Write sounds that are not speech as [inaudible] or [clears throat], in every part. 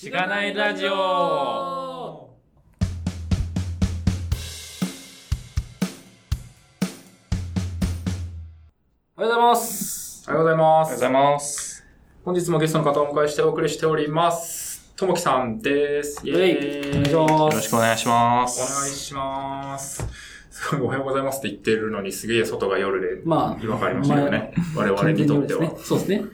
しがないラジオおはようございます。おはようございまおはようごす。ざいます。本日もゲストの方をお迎えしてお送りしております。ともきさんです。イェーイ。お願いしますよろしくお願いしまおす。願いします。すごいおはようございますって言ってるのにすげえ外が夜でまあ、違和感ありましたけどね。我々にとっては。完全にそうですね。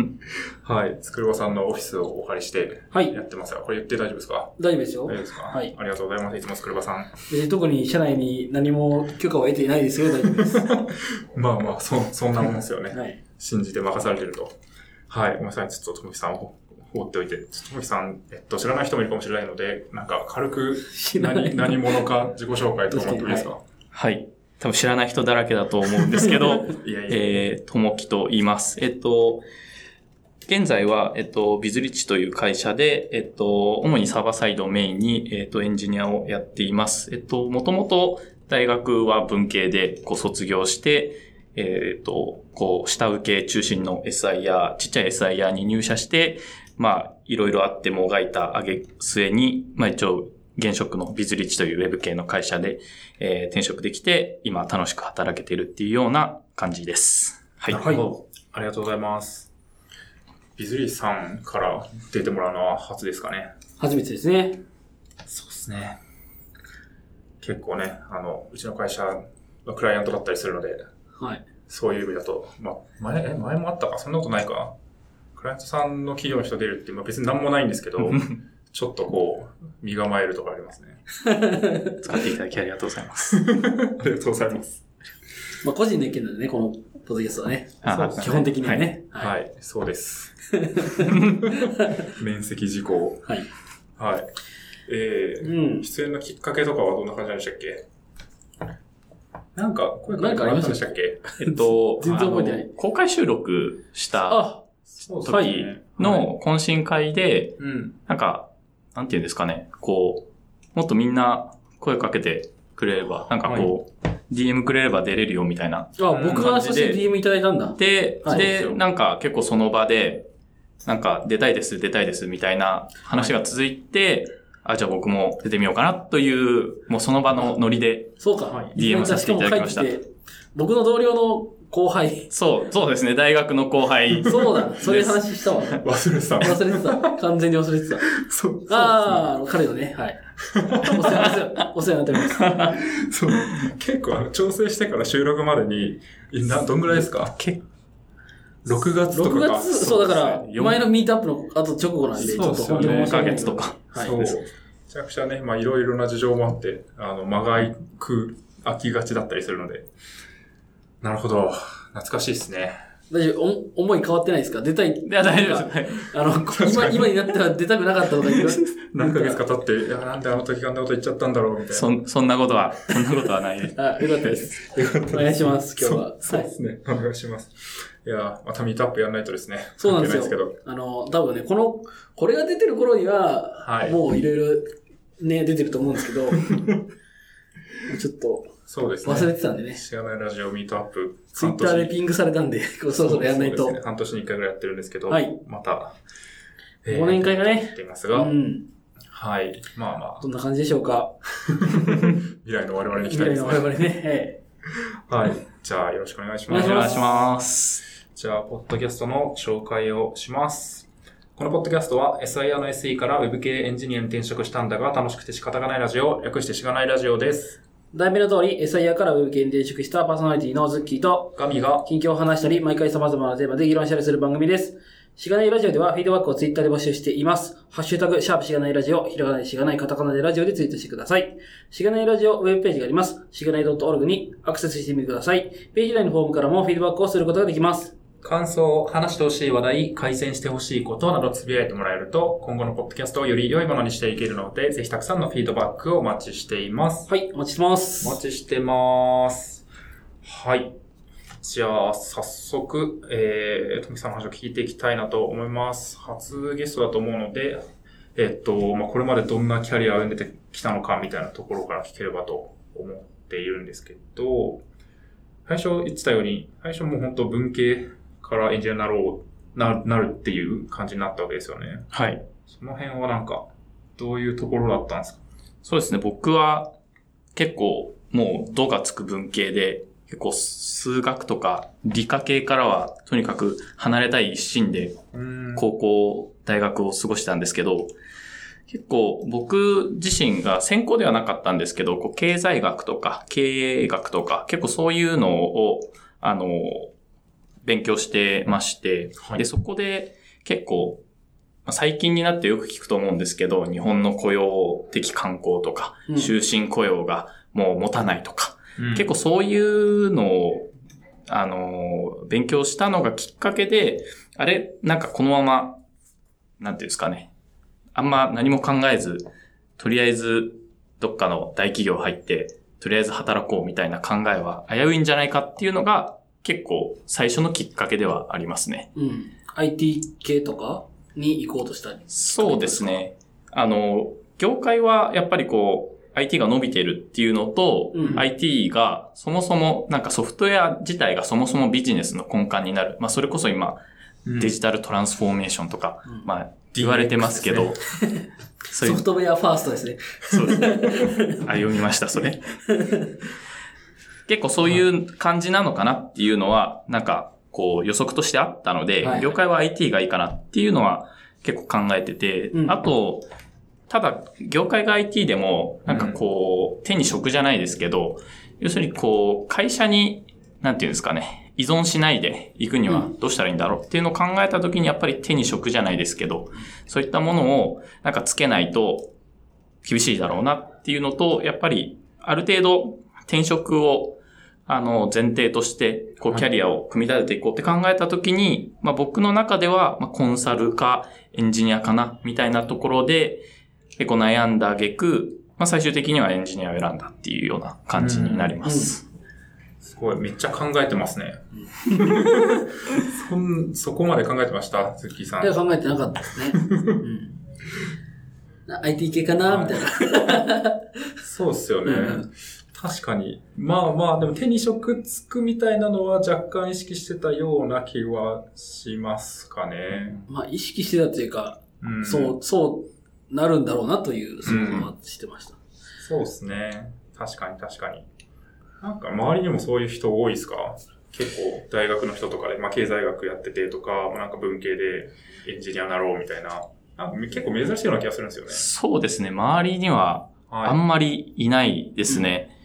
[laughs] はい。つくるばさんのオフィスをお借りしてはいやってますが、これ言って大丈夫ですか？大丈夫ですよ大丈夫。ですか？はいありがとうございます。いつもつくるばさん。別に特に社内に何も許可を得ていないですよ。大丈夫です。は [laughs] まあまあ、そ、そんなもんですよね。い。信じて任されてると。はい。ごめんなさい。ちょっとともきさんを放っておいて。ともきさん、えっと、知らない人もいるかもしれないので、なんか軽く何、何者か自己紹介とかもらってもいいですか？はい。多分知らない人だらけだと思うんですけど、[laughs] いやいや。えー、ともきと言います。えっと、現在は、えっと、ビズリッチという会社で、えっと、主にサーバーサイドをメインに、えっと、エンジニアをやっています。えっと、もともと大学は文系で、こう、卒業して、えっと、こう、下請け中心の SIR、ちっちゃい SIR に入社して、まあ、いろいろあってもがいた上げ末に、まあ一応、現職のビズリッチというウェブ系の会社で、えー転職できて、今楽しく働けてるっていうような感じです。はい。なるほど。ありがとうございます。ビズリーさんから出てもらうのは初ですかね。初めてですね。そうですね。結構ね、あの、うちの会社のクライアントだったりするので、はい。そういう意味だと、まあ、前、え、前もあったか？そんなことないか？クライアントさんの企業の人出るって、まあ別に何もないんですけど、[laughs] ちょっとこう、身構えるとかありますね。[laughs] 使っていただきありがとうございます。[laughs] ありがとうございます。まあ、個人の意見なんでね、このポッドキャストはね。あ基本的にはね。はい、はい。そうです。[laughs] 面積事項。はい。はい。えうー、ん。出演のきっかけとかはどんな感じなんでしたっけ？なんか、声なんかありましたでしたっけ？えっと、全然覚えてない公開収録した時の懇親会で、うん。なんか、なんていうんですかね、こう、もっとみんな声かけてくれれば、なんかこう、DM くれれば出れるよみたいな。あ、僕がそして DM いただいたんだ。で、はいで、なんか結構その場で、なんか出たいです、出たいですみたいな話が続いて、あ、じゃあ僕も出てみようかなという、もうその場のノリで、そうか。はい DM させていただきました僕の同僚の後輩。そう、そうですね、大学の後輩。そうだ。そういう話したわ。忘れてた。忘れてた。完全に忘れてた。そう。ああ、彼のね、はい。お世話、お世話お世話になっております。そう。結構、あの調整してから収録までに、な、どんぐらいですか？結 ?6 月とか6か。月、そうだから、よ前のミートアップの後直後なんで、ちょっと本当に申し4ヶ月とか。はい。そう。めちゃくちゃね、まあいろいろな事情もあって、あの、間が空きがちだったりするので。なるほど。懐かしいですね。大丈夫？お思い変わってないですか？出たい。いや、大丈夫です。あの、今、今になったら出たくなかったとか言う。何ヶ月か経って、いや、なんであの時あんなこと言っちゃったんだろう、みたいな。そん、そんなことは、そんなことはないです。あ、よかったです。よかったですお願いします今日はそうそうですね。お願いします。いや、またミートアップやんないとですね。そうなんですよ関係ないですあの、多分ね、この、これが出てる頃には、はいもういろいろね、出てると思うんですけど、[laughs] ちょっとけど。そうですね。忘れてたんでね。知らないラジオミートアップ。ツイッターでピングされたんで、[laughs] そろそろやんないと。そうですね半年に一回ぐらいやってるんですけど、はいまた、忘年会がねやっていますうが、ん。はい。まあまあ、どんな感じでしょうか？[laughs] 未来の我々に期未待ですね。来の我々ね。[laughs] はい。じゃあ、よろしくお願いします。お願いしますお願いします。じゃあ、ポッドキャストの紹介をします。このポッドキャストは SIR の SE から Web 系エンジニアに転職したんだが楽しくて仕方がないラジオ、略してしがないラジオです。え。題名の通り、SIR から Web 系に転職したパーソナリティのズッキーと、ガミが、近況を話したり、毎回様々なテーマで議論したりする番組です。しがないラジオではフィードバックをツイッターで募集しています。ハッシュタグ、シャープしがないラジオ、ひらがなでしがないカタカナでラジオでツイートしてください。しがないラジオウェブページがあります。しがない .org にアクセスしてみてください。ページ内のフォームからもフィードバックをすることができます。感想、話してほしい話題、改善してほしいことなどつぶやいてもらえると、今後のポッドキャストをより良いものにしていけるので、ぜひたくさんのフィードバックをお待ちしています。はい、お待ちしてます。お待ちしてます。はい。じゃあ、早速、えー、富木さんの話を聞いていきたいなと思います。初ゲストだと思うので、えっと、まあ、これまでどんなキャリアを歩んできたのかみたいなところから聞ければと思っているんですけど、最初言ってたように、最初もう本当文系からエンジニアになろう、な、なるっていう感じになったわけですよね。はい。その辺はなんか、どういうところだったんですか？そうですね。僕は結構もう度がつく文系で、結構数学とか理科系からはとにかく離れたい一心でうん高校、大学を過ごしたんですけど、結構僕自身が専攻ではなかったんですけど、こう経済学とか経営学とか結構そういうのを、あの、勉強してまして、はいで、そこで結構、まあ最近になってよく聞くと思うんですけど、日本の雇用的観光とか、うん終身雇用がもう持たないとか、うん結構そういうのを、あの、勉強したのがきっかけで、あれ、なんかこのまま、なんていうんですかね。あんま何も考えず、とりあえずどっかの大企業入って、とりあえず働こうみたいな考えは危ういんじゃないかっていうのが結構最初のきっかけではありますね。うん。IT 系とかに行こうとしたり。そうですね。あの、業界はやっぱりこう、IT が伸びてるっていうのと、うん IT がそもそも、なんかソフトウェア自体がそもそもビジネスの根幹になる。まあそれこそ今、うんデジタルトランスフォーメーションとか、うんまあ言われてますけど、[laughs] そういうソフ、トウェアファーストですね。そうですね。あ、読みました、それ。[laughs] 結構そういう感じなのかなっていうのは、なんか、こう予測としてあったので、はい。業界は IT がいいかなっていうのは結構考えてて、うん。あと、ただ、業界が IT でも、なんかこう、手に職じゃないですけど、要するにこう、会社に、なんていうんですかね、依存しないで行くにはどうしたらいいんだろうっていうのを考えたときにやっぱり手に職じゃないですけど、そういったものをなんかつけないと厳しいだろうなっていうのと、やっぱりある程度転職をあの前提としてこうはいキャリアを組み立てていこうって考えたときに、まあ僕の中ではまあコンサルかエンジニアかなみたいなところで結構悩んだ挙句、まあ最終的にはエンジニアを選んだっていうような感じになります。すごい、めっちゃ考えてますね。[laughs] そん、そこまで考えてました？ズッキーさん。いや、考えてなかったですね。うん [laughs] な IT 系かな？みたいな。そうっすよね。うん確かに。まあまあ、でも手に職つくみたいなのは若干意識してたような気はしますかね。まあ、意識してたというか、うん、そう、そうなるんだろうなという想像はしてました。そうですね。確かに確かに。なんか周りにもそういう人多いですか？結構大学の人とかで、まあ経済学やっててとか、まあなんか文系でエンジニアになろうみたいな。なんか結構珍しいような気がするんですよね。そうですね。周りにははい。あんまりいないですね。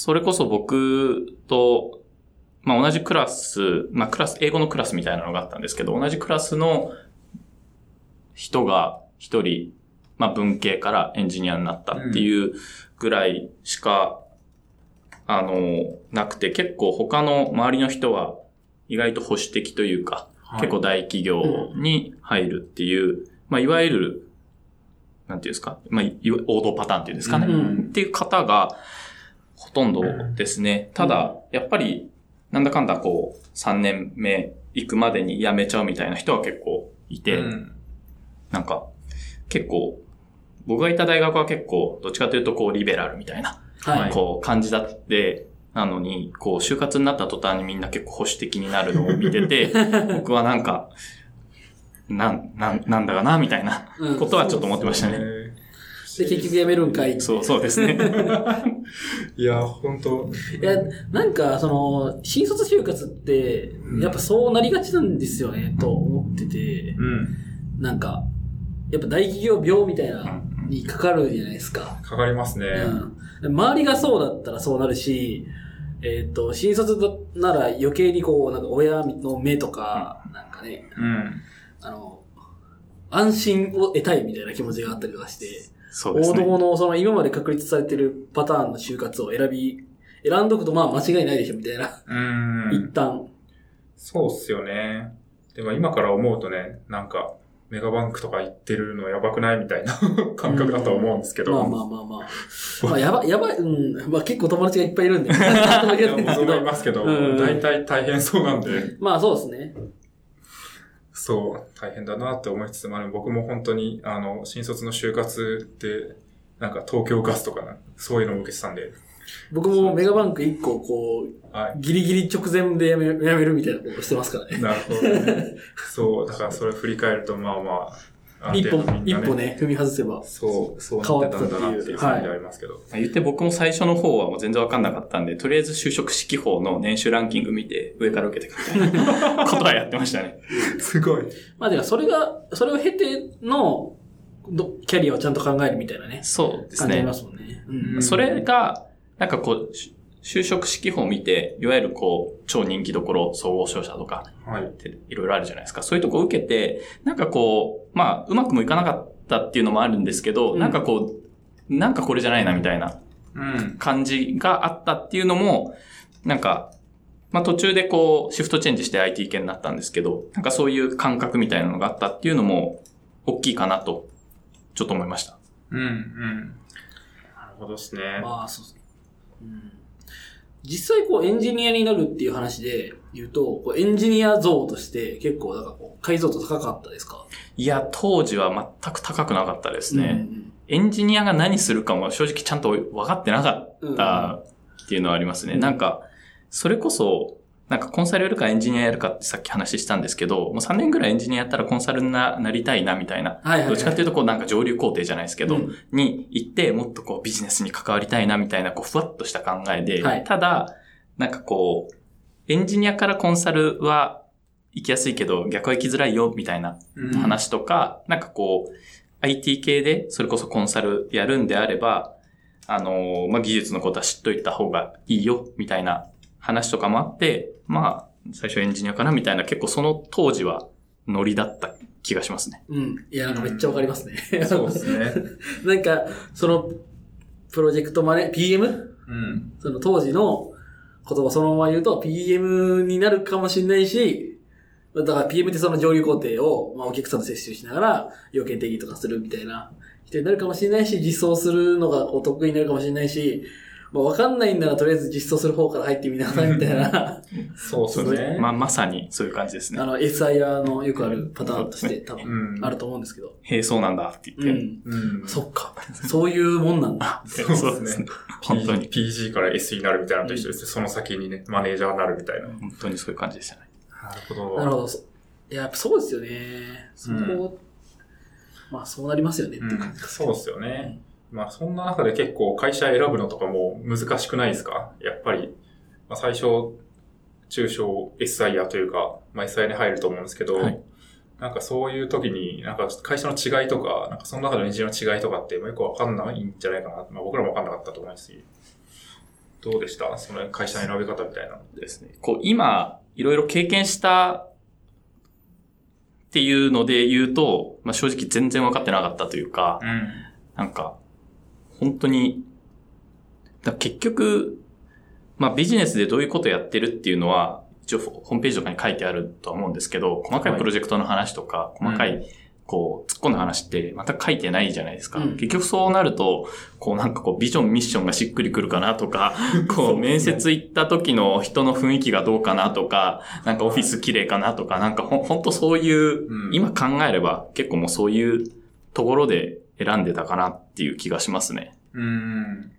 それこそ僕と、まあ同じクラス、まあクラス、英語のクラスみたいなのがあったんですけど、同じクラスの人が一人、まあ文系からエンジニアになったっていうぐらいしか、あの、なくて、結構他の周りの人は意外と保守的というか、はい。結構大企業に入るっていう、まあ、いわゆる、なんていうんですか、まあ、王道パターンっていうんですかね、うん。っていう方がほとんどですね。ただ、やっぱり、なんだかんだこう、3年目行くまでに辞めちゃうみたいな人は結構いて、うんなんか、結構、僕がいた大学は結構、どっちかというとこう、リベラルみたいな、はい。こう、感じだって、なのに、こう、就活になった途端にみんな結構保守的になるのを見てて、[laughs] 僕はなんか、なん、なん、なんだかな、みたいなうんことはちょっと思ってましたね。で、結局辞めるんかいそう、そうですね。[laughs] いや、本当いや、なんか、その、新卒就活って、やっぱそうなりがちなんですよね、と思ってて、うん。なんか、やっぱ大企業病みたいな、にかかるじゃないですか。かかりますね。うん。周りがそうだったらそうなるし、えっ、と、新卒だなら余計にこう、なんか親の目とか、なんかね、うん。あの、安心を得たいみたいな気持ちがあったりとかして、王そうですね。道のその今まで確立されてるパターンの就活を選び、選んどくとまあ間違いないでしょみたいな。うん。一旦。そうっすよね。でも今から思うとね、なんか、メガバンクとか行ってるのやばくないみたいな [laughs] 感覚だと思うんですけど。まあまあまあまあ。まあ [laughs] やば、やばい、うん。まあ結構友達がいっぱいいるんで。[laughs] いや僕もいまますけど、うん大体大変そうなんで、あそうですね。そう、大変だなって思いつつも、あの僕も本当に、あの、新卒の就活で、なんか東京ガスとかな、そういうのを受けてたんで、僕もメガバンク1個こう、はギリギリ直前でやめやめるみたいなことしてますからい。ね。なるほどね。[laughs] そう、だからそれ振り返ると、まあまあ、一歩一歩。ね、踏み外せば。そう、そうなってたんだなっていう感じでありますけど。言って僕も最初の方はもう全然わかんなかったんで、とりあえず就職式法の年収ランキング見て上から受けてくみたいなことはやってましたね。[laughs] すごい。まあ、でもそれが、それを経ての、どキャリアをちゃんと考えるみたいなね、そうですね感じありま。すもんね。うんうんそれが、なんかこう、し就職式法を見て、いわゆるこう、超人気どころ、総合商社とか、はい。っていろいろあるじゃないですか。そういうとこを受けて、なんかこう、まあ、うまくもいかなかったっていうのもあるんですけど、うんなんかこう、なんかこれじゃないなみたいなうん。感じがあったっていうのも、なんか、まあ途中でこう、シフトチェンジして IT 系になったんですけど、なんかそういう感覚みたいなのがあったっていうのも、大きいかなと、ちょっと思いました。うん。うん。なるほどですね。まあ、そうですね。うん実際こうエンジニアになるっていう話で言うと、こうエンジニア像として結構なんかこう解像度高かったですか？いや、当時は全く高くなかったですね。うんエンジニアが何するかも正直ちゃんと分かってなかったっていうのはありますね。うんなんか、それこそ、なんかコンサルやるかエンジニアやるかってさっき話したんですけど、もう3年ぐらいエンジニアやったらコンサルにななりたいなみたいな。はいはいはい。どっちかっていうとこうなんか上流工程じゃないですけど、うん。に行ってもっとこうビジネスに関わりたいなみたいなこうふわっとした考えで、はい。ただ、なんかこう、エンジニアからコンサルは行きやすいけど逆は行きづらいよみたいなうん。話とか、なんかこう、IT 系で、それこそコンサルやるんであれば、あのーまあ、技術のことは知っといた方がいいよ、みたいな話とかもあって、まあ、最初エンジニアかな、みたいな、結構その当時はノリだった気がしますね。うん。いや、なんかめっちゃわかりますね。そうですね。[laughs] なんか、その、プロジェクトマネ、PM? うん。その当時の言葉そのまま言うと PM になるかもしれないし、だから PM ってその上流工程を、まあ、お客さんと接種しながら要件定義とかするみたいな人になるかもしれないし、実装するのがお得意になるかもしれないし、まあ、わかんないんならとりあえず実装する方から入ってみなさいみたいな、そうですね。まあ、まさにそういう感じですねあ。の、SIR のよくあるパターンとして多う分ん。あると思うんですけど。へえ、そうなんだってう言って。ん。うん。そっか。そういうもんなんだ。そうですね。本当に。PG から S になるみたいなのと一緒ですね。その先にね、マネージャーになるみたいな。な本当にそういう感じでしたね。るほど。なるほど。そいや、やっぱそうですよね。そこ、うんまあそうなりますよねって感じ、そうですよね。まあそんな中で結構会社選ぶのとかも難しくないですか？やっぱり、まあ最初、中小 SIR というか、まあ SIR に入ると思うんですけど、はいなんかそういう時に、なんか会社の違いとか、なんかその中でのエンジニアの違いとかって、まあよくわかんないんじゃないかな。まあ僕らもわかんなかったと思いますし。どうでした？その会社の選び方みたいな。ですね。こう、今、いろいろ経験したっていうので言うと、まあ、正直全然分かってなかったというか、うん。なんか、本当に、だ結局、まあビジネスでどういうことやってるっていうのは、一応ホームページとかに書いてあるとは思うんですけど、細かいプロジェクトの話とか、細かい、こう、突っ込んだ話ってまた書いてないじゃないですか。うん。結局そうなると、こうなんかこうビジョン、ミッションがしっくりくるかなとか、[laughs] こう面接行った時の人の雰囲気がどうかなとか、なんかオフィス綺麗かなとか、なんかほんほんとそういう、うん。今考えれば結構もうそういうところで選んでたかなっていう気がしますね。うん。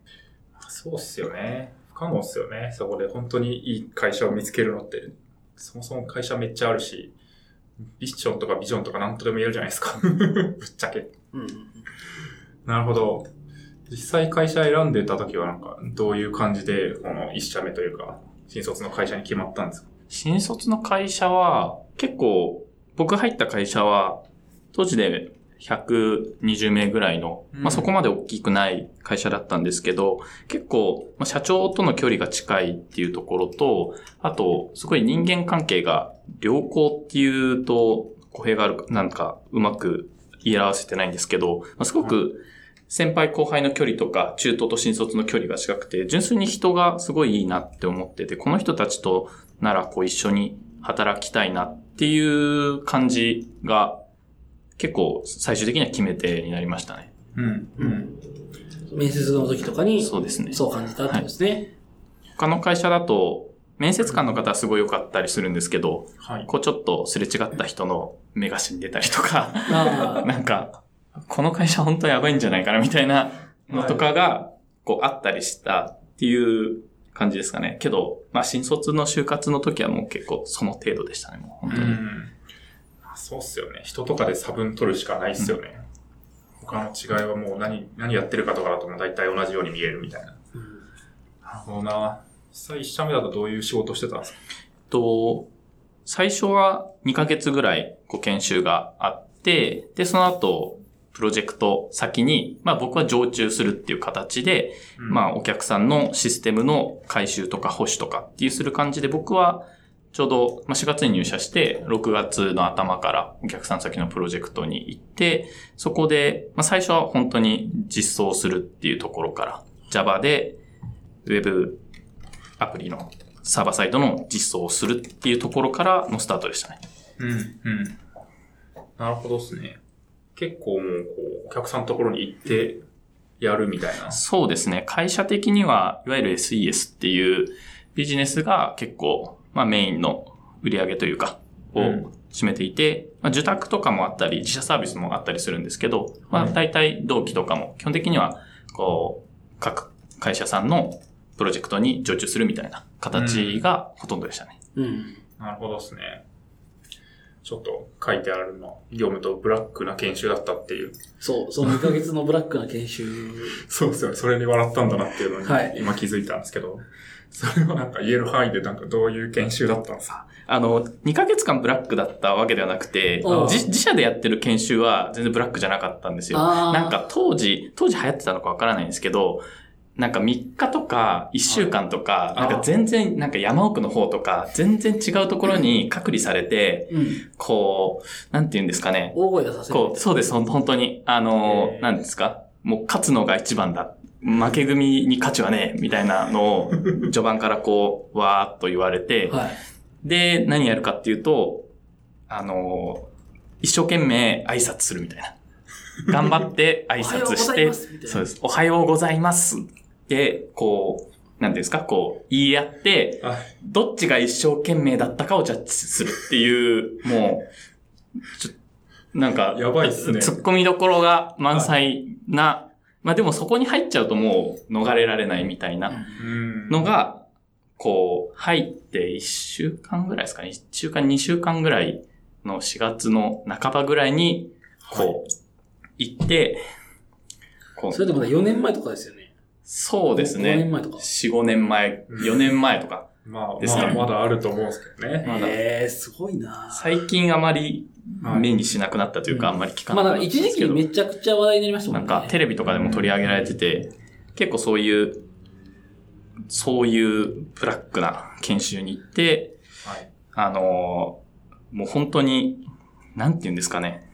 そうっすよね。不可能っすよね。そこで本当にいい会社を見つけるのって、そもそも会社めっちゃあるし、ミッションとかビジョンとか何とでも言えるじゃないですか。[laughs] ぶっちゃけ。うん。なるほど。実際会社選んでた時はなんか、どういう感じで、この一社目というか、新卒の会社に決まったんですか？新卒の会社は、結構、僕入った会社は、当時で120名ぐらいの、うん。まあそこまで大きくない会社だったんですけど、結構、まあ、社長との距離が近いっていうところと、あと、すごい人間関係が良好っていうと、語弊があるか、なんかうまく言い表せてないんですけど、まあ、すごく先輩後輩の距離とか、中途と新卒の距離が近くて、純粋に人がすごいいいなって思ってて、この人たちとならこう一緒に働きたいなっていう感じが結構最終的には決め手になりましたね。うん。うん。面接の時とかに、そうですね。そう感じたってことですね。他の会社だと、面接官の方はすごい良かったりするんですけど、はい。こうちょっとすれ違った人の目が死んでたりとか。[laughs] なんか、この会社本当やばいんじゃないかなみたいなのとかが、こうあったりしたっていう感じですかね。けど、まあ新卒の就活の時はもう結構その程度でしたね、もう本当に。うん。そうっすよね。人とかで差分取るしかないっすよね。他の違いはもう何、何やってるかとかだともう大体同じように見えるみたいな。なるほどな。実際1社目だとどういう仕事してたんですか？と、最初は2ヶ月ぐらいこう研修があって、で、その後、プロジェクト先に、まあ僕は常駐するっていう形で、まあお客さんのシステムの回収とか保守とかっていうする感じで僕はちょうどまあ4月に入社して6月の頭からお客さん先のプロジェクトに行って、そこで、まあ最初は本当に実装するっていうところから Java で Web アプリのサーバーサイドの実装をするっていうところからのスタートでしたね。うん、うん。なるほどですね。結構もう、こう、お客さんのところに行ってやるみたいな。そうですね。会社的には、いわゆる SES っていうビジネスが結構、まあメインの売り上げというか、をうん占めていて、まあ受託とかもあったり、自社サービスもあったりするんですけど、まあはい大体同期とかも基本的には、こう、各会社さんのプロジェクトに常駐するみたいな形がほとんどでしたね。うん。なるほどですね。ちょっと書いてあるのは、業務とブラックな研修だったっていう。そう、その2ヶ月のブラックな研修。[laughs] そうですよね。それに笑ったんだなっていうのに、はい今気づいたんですけど、それはなんか言える範囲でなんかどういう研修だったんですかあの、2ヶ月間ブラックだったわけではなくてうん、自自社でやってる研修は全然ブラックじゃなかったんですよ。なんか当時、当時流行ってたのかわからないんですけど、なんか3日とか1週間とか、なんか全然、なんか山奥の方とか、全然違うところに隔離されて、うん。こう、なんて言うんですかね。大声出させる。こう、そうです、本当に。あのなんですか？もう勝つのが一番だ。負け組に価値はねえ、みたいなのを、[laughs] 序盤からこう、わーっと言われて、はい。で、何やるかっていうと、あの、一生懸命挨拶するみたいな。頑張って挨拶しておはようございま、すみたいなそうです。おはようございます。で、こう、なんですか、こう、言い合って、あどっちが一生懸命だったかをジャッジするっていう、もう、ちょなんか、やばいっすね突っ込みどころが満載な、まあでもそこに入っちゃうともう逃れられないみたいなうん。のが、こう、入って1週間ぐらいですかね。1週間、2週間ぐらいの4月の半ばぐらいに、こう、行って、こうそれでもね、4年前とかですよね。そうです5年ね。前とか。4、5年前、4年前とか。まあ、ですねまあ、まだあると思うんですけどね。まだええー、すごいな最近あまりはい目にしなくなったというか、うんあんまり聞かなくなったんですけど。時期めちゃくちゃ話題になりましたもね。なんんかテレビとかでも取り上げられてて、結構そういう、そういうブラックな研修に行って、はい。あのーもう本当に、なんて言うんですかね。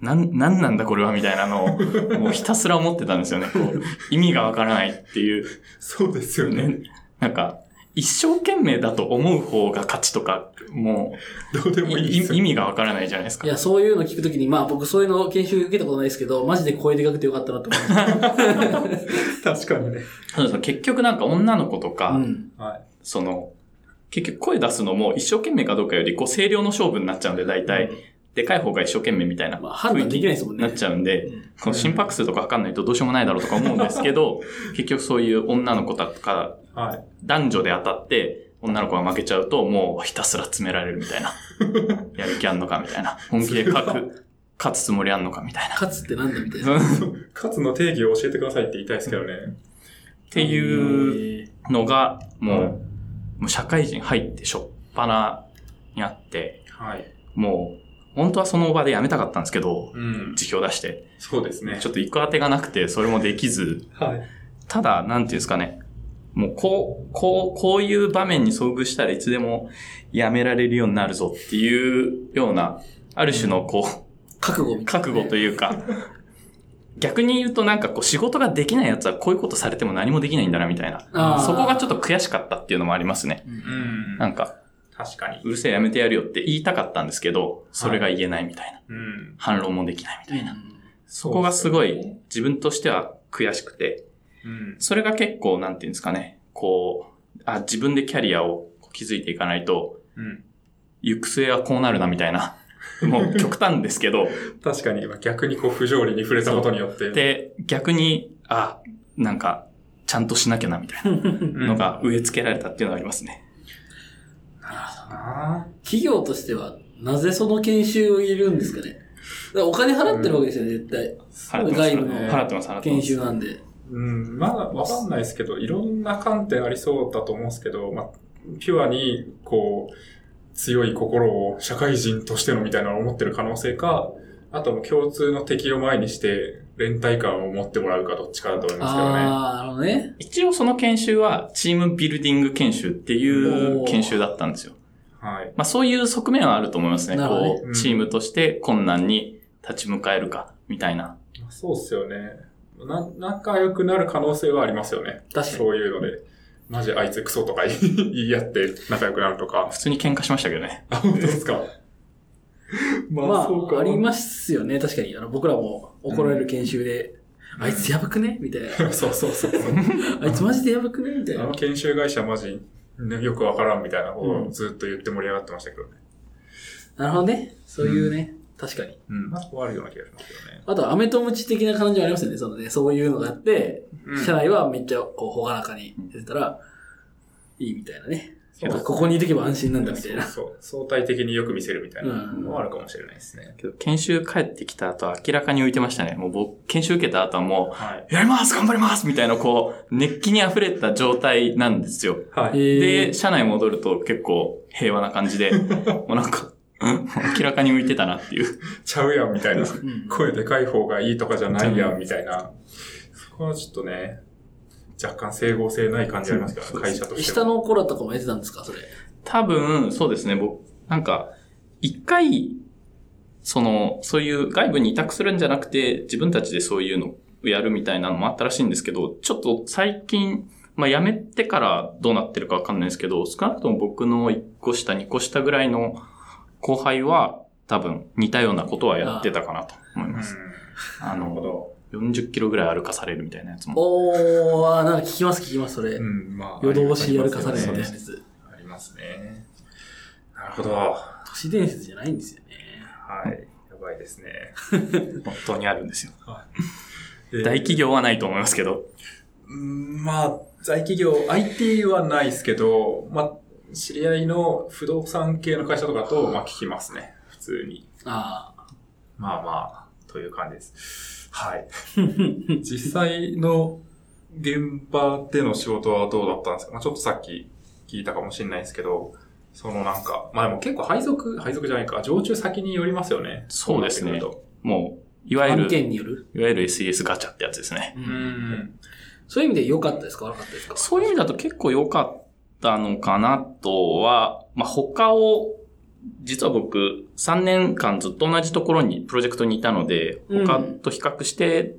なん、なんなんだこれはみたいなのを、[laughs] もうひたすら思ってたんですよね。こう、意味がわからないっていう。そうですよね。ね。なんか、一生懸命だと思う方が勝ちとか、もどうでう、もいいですよい意味がわからないじゃないですかい。や、そういうの聞くときに、まあ僕そういうの研修受けたことないですけど、マジで声でかくてよかったなって思いまし確かにね。そうそう結局なんか女の子とか、た。うん。はい。その、結局声出すのも一生懸命かどうかより、こう、声量の勝負になっちゃうんで、大体、でかい方が一生懸命みたいなまあ判断できないですもんね。なっちゃうんで、うんこの心拍数とか測んないとどうしようもないだろうとか思うんですけど、[laughs] 結局そういう女の子とか、はい。男女で当たって、女の子が負けちゃうと、もうひたすら詰められるみたいな。[laughs] やる気あんのかみたいな。本気で勝く、勝つつもりあんのかみたいな。勝つってなんだみたいな。っ勝つの定義を教えてくださいって言いたいですけどね。ていうう。のが、もう、もう社会人入ってしょっぱなにあって、はい。もう、本当はその場で辞めたかったんですけど、うん。辞表出して、そうですね。ちょっと行く当てがなくて、それもできず、はい。ただ、なんていうんですかね、もう、こう、こう、こういう場面に遭遇したらいつでも辞められるようになるぞっていうような、ある種のこう、覚悟覚悟というか、[laughs] 逆に言うとなんかこう仕事ができないやつはこういうことされても何もできないんだなみたいな。そこがちょっと悔しかったっていうのもありますね。うん。なんか、確かに。うるせえやめてやるよって言いたかったんですけど、それが言えないみたいな。うん。反論もできないみたいな。うんそこがすごい自分としては悔しくて、うん。それが結構なんていうんですかね、こう、あ、自分でキャリアを築いていかないと、うん。行く末はこうなるなみたいな。もう極端ですけど、[laughs] 確かに、逆にこう不条理に触れたことによって。で、逆に、あ、なんか、ちゃんとしなきゃなみたいなうんのが植え付けられたっていうのがありますね。なるほどな企業としてはなぜその研修を入れるんですかね。お金払ってるわけですよね、絶対。払ってます外部の払ってます、払ってま研す。修なんで。うん、まだわかんないですけど、いろんな観点ありそうだと思うんですけど、まあ、ピュアに、こう、強い心を社会人としてのみたいなのを持ってる可能性か、あともう共通の敵を前にして、連帯感を持ってもらうかどっちかだと思いますけどね。ああ、なるほどね。一応その研修はチームビルディング研修っていう研修だったんですよ。はい。まあそういう側面はあると思いますね。ねこう、チームとして困難に立ち向かえるか、みたいな。そうっすよね。な、仲良くなる可能性はありますよね。確かにそういうので。マジあいつクソとか言い [laughs] 合って仲良くなるとか。普通に喧嘩しましたけどね。あ、本当ですか？[laughs] ままそうかあ、ありますよね、確かに。あの、僕らも怒られる研修で、あいつやばくね？みたいな。[laughs] そうそうそう。あいつマジでやばくね？みたいなあの。研修会社マジ、ね、よくわからんみたいなことうんをずっと言って盛り上がってましたけどね。なるほどね。そういうね、確かに。うん。まあ、そこはあるような気がしますけどね。あとは、アメとムチ的な感じはありますよね。そのね、そういうのがあって、うん社内はめっちゃ、こう、ほがらかに出てたら、いいみたいなね。そうここにいとけば安心なんだみたいな。そうそう。相対的によく見せるみたいなうんのはあるかもしれないですね。けど、研修帰ってきた後明らかに浮いてましたね。もう僕、研修受けた後はもはい。う、やります頑張りますみたいな、こう、熱気に溢れた状態なんですよ。はい。えで、社内戻ると結構平和な感じで、もうなんか、うん [laughs] 明らかに浮いてたなっていう。ちゃうやんみたいな。うん声でかい方がいいとかじゃないやんみたいな。そこはちょっとね、若干整合性ない感じありますから、そう会社として下も。の頃とかもやってたんですかそれ？多分、そうですね、僕、なんか、一回、その、そういう外部に委託するんじゃなくて、自分たちでそういうのをやるみたいなのもあったらしいんですけど、ちょっと最近、まあ辞めてからどうなってるかわかんないですけど、少なくとも僕の1個下、2個下ぐらいの後輩は、多分似たようなことはやってたかなと思います。あなるほの、ど。40キロぐらい歩かされるみたいなやつも。おー、なんか聞きます聞きます、それ。うん、まあ。夜通し歩かされるみたいなやつ。ありますね。なるほど。は都市伝説じゃないんですよね。い。やばいですね。[laughs] 本当にあるんですよ。で大企業はないと思いますけど。うんまあ、在企業、IT はないですけど、まあ、知り合いの不動産系の会社とかと、まあ聞きますね。普通に。あまあまあ、という感じです。はい。ー。[laughs] 実際の現場での仕事はどうだったんですか？まあちょっとさっき聞いたかもしれないですけど、そのなんか、まあでも結構配属、配属じゃないか、常駐先によりますよね。そうですねもう、いわゆ案る、件による？いわゆる SES ガチャってやつですね。ううん。そういう意味で良かったですか？悪かったですか？そういう意味だと結構良かったのかなとは、まあ、他を、実は僕、3年間ずっと同じところに、プロジェクトにいたので、うん他と比較して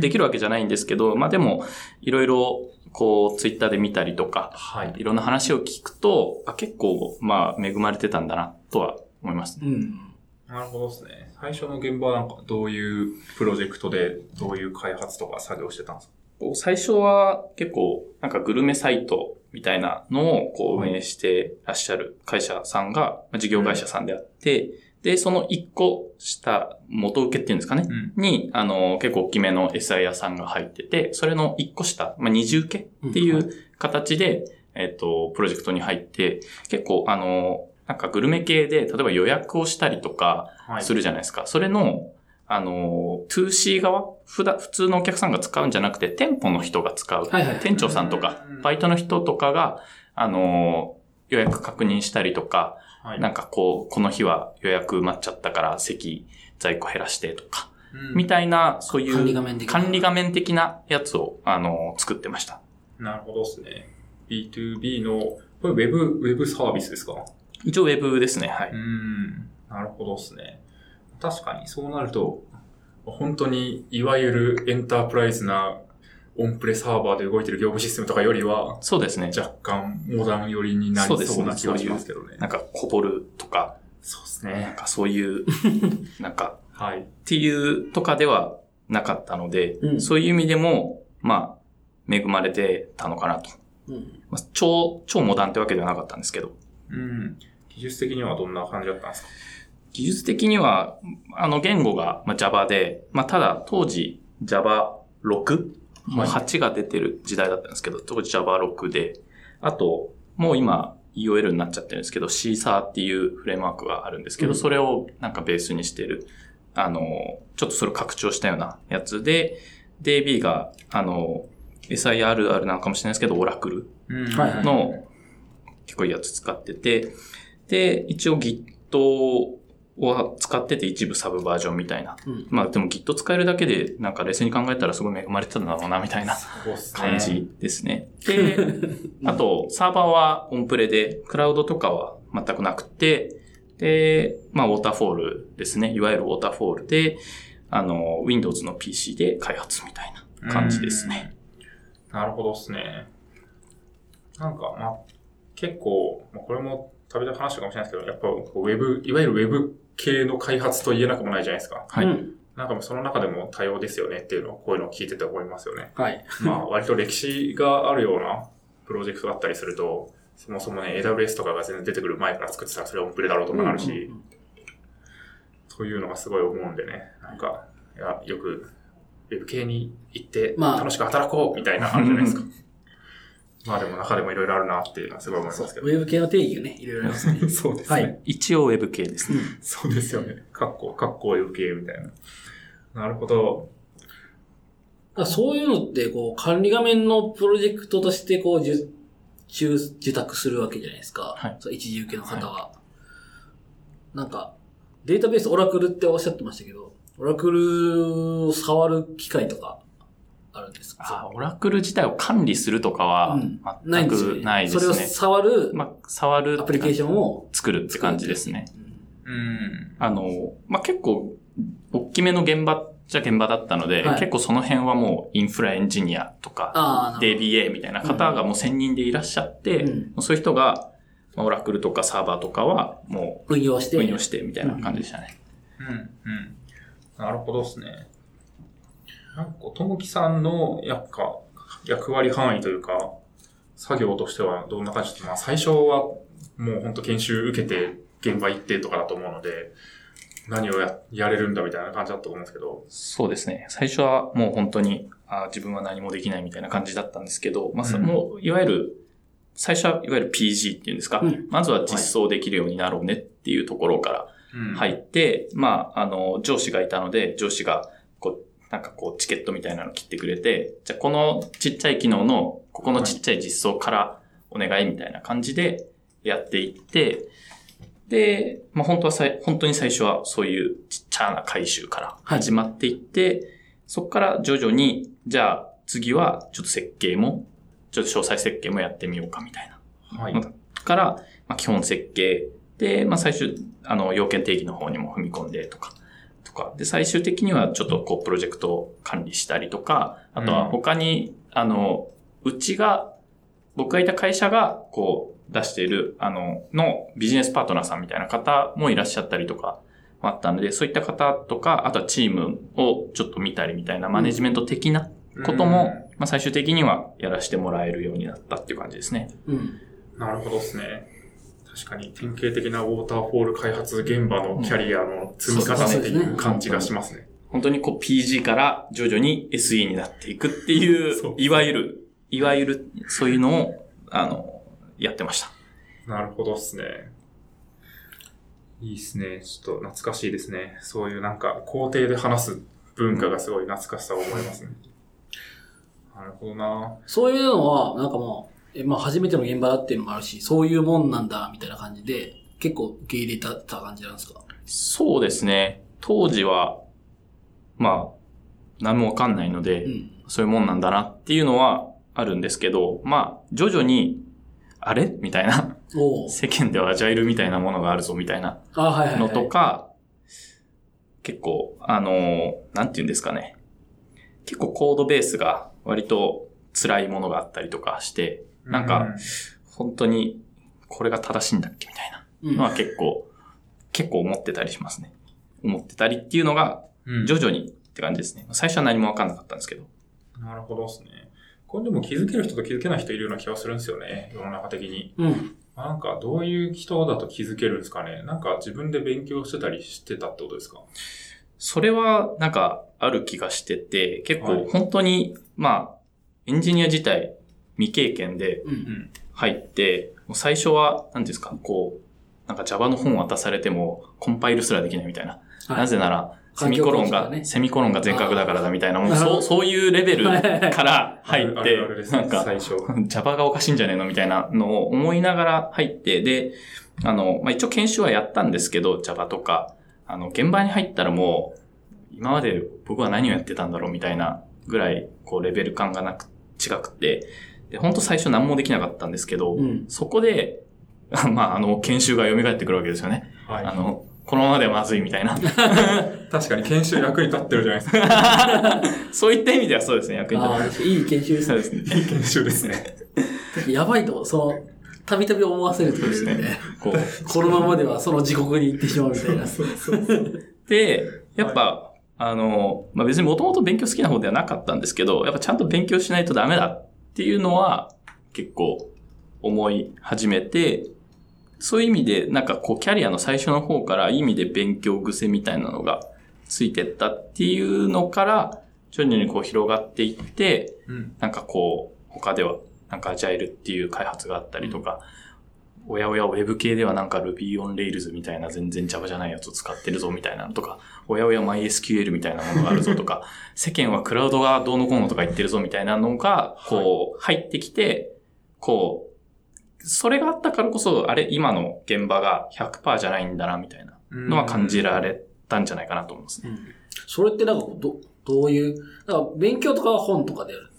できる。るわけじゃないんですけど、まあでも、いろいろ、こう、ツイッターで見たりとか、はい。いろんな話を聞くと、あ結構、まあ、恵まれてたんだな、とは思いますね。うん。なるほどですね。最初の現場はなんかどういうプロジェクトで、どういう開発とか作業してたんですか？最初は結構、なんかグルメサイトみたいなのをこう運営してらっしゃる会社さんが、まあ事業会社さんであって、で、その一個下、元請けっていうんですかね。うん。に、あの、結構大きめの SI さんが入ってて、それの一個下、まあ、二重受けっていうんはう形で、えっと、プロジェクトに入って、結構、あの、なんかグルメ系で、例えば予約をしたりとかはい。するじゃないですか。それの、あの、2C 側普段、普通のお客さんが使うんじゃなくて、店舗の人が使う。はいはい。店長さんとかうん、バイトの人とかが、あの、予約確認したりとか、はい。なんかこう、この日は予約埋まっちゃったから席在庫減らしてとか、うんみたいな、そういう管理画面的な管理画面的なやつを、あの、作ってました。なるほどですね。B2B の、これウェブ、ウェブサービスですか？一応ウェブですね、はい。ん。なるほどですね。確かに、そうなると、本当に、いわゆるエンタープライズなオンプレサーバーで動いてる業務システムとかよりは、そうですね。若干モダン寄りになりそうな気がしますけどね。なんか、こぼるとか、そうですなんね。かそういう、[laughs] なんか、はい。っていうとかではなかったので、うんそういう意味でも、まあ、恵まれてたのかなと。うん。まあ、超、超モダンってわけではなかったんですけど、うん。技術的にはどんな感じだったんですか？技術的には、あの言語がまあ Java で、まあただ当時 Java6? もう8が出てる時代だったんですけど、当時 Java6 で、あと、もう今 EOL になっちゃってるんですけど、シーサーっていうフレームワークがあるんですけど、うん。それをなんかベースにしてる、あの、ちょっとそれを拡張したようなやつで、DB が、あの、SIR なのかもしれないですけど、オラクルの結構いいやつ使ってて、で、一応 Git を使ってて一部サブバージョンみたいな。うん。まあでも Git 使えるだけでなんか冷静に考えたらすごい恵まれてたんだろうなみたいな感じですね。[laughs] で、あとサーバーはオンプレで、クラウドとかは全くなくて、で、まあウォーターフォールですね。いわゆるウォーターフォールで、あの、Windows の PC で開発みたいな感じですね。なるほどっすね。なんか、まあ、結構、まあ、これもたびたび話したかもしれないですけど、やっぱこうウェブ、いわゆるウェブ系の開発と言えなくもないじゃないですか。はい。うんなんかその中でも多様ですよねっていうのを、こういうのを聞いてて思いますよね。はい。まあ、割と歴史があるようなプロジェクトだったりすると、そもそもね、AWS とかが全然出てくる前から作ってたらそれはオンプレだろうとかなるし、うんうんうんというのがすごい思うんでね、なんか、いや、よく、ウェブ系に行って、まあ楽しく働こうみたいな、あるじゃないですか。ま [laughs] あでも中でもいろいろあるなっていうのはすごい思いますけど。ウェブ系の定義がね、いろいろありますね。[laughs] そうですね。はい。一応 Web 系ですね。そうですよね。かっこ、かっこウェブ系みたいな。なるほど。そういうのって、こう、管理画面のプロジェクトとして、こう、受、受、受託するわけじゃないですか。はいそう一時受けの方は。なんか、データベースオラクルっておっしゃってましたけど、オラクルを触る機会とか、あるんですか？あ、オラクル自体を管理するとかはうん全くないですそれをね。触るまあ、触るアプリケーションを作るって感じですね。うんうん。あの、まあ、結構、大きめの現場じゃ現場だったので、はい結構その辺はもうインフラエンジニアとか、DBA みたいな方がもう専任でいらっしゃって、うんそういう人が、まあオラクルとかサーバーとかはも運用して。う運用してみたいな感じでしたね。うん。うん。なるほどですね。なんか、ともきさんの、やっぱ、役割範囲というか、作業としてはどんな感じでまあ、最初は、もう本当研修受けて、現場行ってとかだと思うので、何をや、やれるんだみたいな感じだったと思うんですけど。そうですね。最初はもう本当に、あ自分は何もできないみたいな感じだったんですけど、まあ、そうん。もう、いわゆる、最初はいわゆる PG っていうんですか、うん。まずは実装できるようになろうねっていうところからうん。入って、まあ、あの、上司がいたので、上司が、なんかこう、チケットみたいなの切ってくれて、じゃあこのちっちゃい機能の、ここのちっちゃい実装からお願いみたいな感じでやっていって、で、まあ本当はさい、本当に最初はそういうちっちゃな回収から始まっていって、そこから徐々に、じゃあ次はちょっと設計も、ちょっと詳細設計もやってみようかみたいな。はい。から、まあ、基本設計で、まあ、最終、あの、要件定義の方にも踏み込んでとか、とか、で、最終的にはちょっとこう、プロジェクトを管理したりとか、あとは他に、あの、うちが、僕がいた会社が、こう、出している、あの、のビジネスパートナーさんみたいな方もいらっしゃったりとか、もあったので、そういった方とか、あとはチームをちょっと見たりみたいなマネジメント的なことも、まあ、最終的にはやらせてもらえるようになったっていう感じですね。うん。なるほどですね。確かに典型的なウォーターフォール開発現場のキャリアの積み重ねっていう感じがしますね。本当にこう PG から徐々に SE になっていくっていそうう、いわゆる、いわゆるそういうのを、あの、やってました。なるほどっすね。いいっすね。ちょっと懐かしいですね。そういうなんか工程で話す文化がすごい懐かしさを思いますね。なるほどなそういうのは、なんかもう、えまあ初めての現場だっていうのもあるし、そういうもんなんだ、みたいな感じで、結構受け入れたた感じなんですか？そうですね。当時は、まあ、何もわかんないので、うん。そういうもんなんだなっていうのはあるんですけど、まあ、徐々に、あれ？みたいな、世間ではアジャイルみたいなものがあるぞみたいなあ、はいはい、はい。のとか、結構、あの、なんて言うんですかね。結構コードベースが割と辛いものがあったりとかして、なんか、本当にこれが正しいんだっけみたいなうん、のは結構、結構思ってたりしますね。思ってたりっていうのがうん徐々にって感じですね。最初は何もわかんなかったんですけど。なるほどですね。これでも気づける人と気づけない人いるような気がするんですよね。世の中的に。うん。なんかどういう人だと気づけるんですかね。なんか自分で勉強してたりしてたってことですか？それはなんかある気がしてて、結はい構本当に、まあ、エンジニア自体未経験でうん。入って、もう最初は、何ですか、こう、なんか Java の本渡されても、コンパイルすらできないみたいな。はいなぜなら、セミコロンが、ねセミコロンが全角だからだみたいな、もうそう、そういうレベルから入っあてなんか、最初。Java がおかしいんじゃねえのみたいなのを思いながら入って、で、あの、まあ、一応研修はやったんですけど、Java とか、あの、現場に入ったらもう、今まで僕は何をやってたんだろうみたいなぐらい、こう、レベル感がなく、違くて、で、本当最初何もできなかったんですけど、うん。そこで、[laughs] まあ、あの、研修が蘇ってくるわけですよね。はいあ。の、このままではまずいみたいな。[laughs] 確かに研修役に立ってるじゃないですか。[laughs] そういった意味ではそうですね、役に立ああ、いい研修ですねすね。いい研修ですね。やばいと、その、たびたび思わせるというそうですね。こう、このままではその地獄に行ってしまうみたいな。で、やっぱ、あの、まあ、別にもともと勉強好きな方ではなかったんですけど、やっぱちゃんと勉強しないとダメだっていうのは結構思い始めて、そういう意味で、なんかこうキャリアの最初の方から意味で勉強癖みたいなのがついてったっていうのから、徐々にこう広がっていって、うん。なんかこう、他では、なんかアジャイルっていう開発があったりとか、おやおや Web 系ではなんか Ruby on Rails みたいな全然 Java じゃないやつを使ってるぞみたいなのとか、おやおや MySQL みたいなものがあるぞとか、[laughs] 世間はクラウドがどうのこうのとか言ってるぞみたいなのが、こう、入ってきて、こう、それがあったからこそ、あれ、今の現場が100%じゃないんだな、みたいなのは感じられたんじゃないかなと思いますね。それってなんか、ど、どういう、なんか勉強とかは本とかでやる。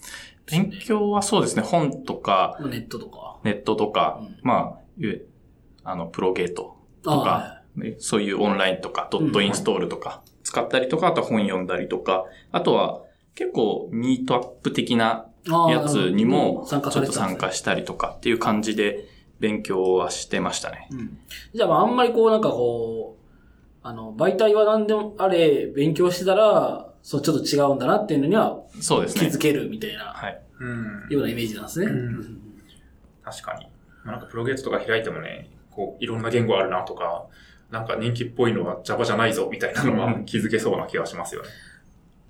勉強はそうですね、本とか、ネットとか。ネットとか、うんまあ、あの、プロゲートとあか、ねそういうオンラインとか、ドットインストールとか、使ったりとか、あとは本読んだりとか、あとは結構ミートアップ的なやつにも、ちょっと参加したりとかっていう感じで勉強はしてましたね。うんじゃあまああんまりこうなんかこう、あの、媒体は何でもあれ、勉強してたら、そう、ちょっと違うんだなっていうのにはそうですね気づ。けるみたいな、はい。うん。ようなイメージなんですね。うん確かに。まあなんかプロゲートとか開いてもね、こう、いろんな言語あるなとか、なんか人気っぽいのは Java じゃないぞみたいなのは気づけそうな気がしますよね。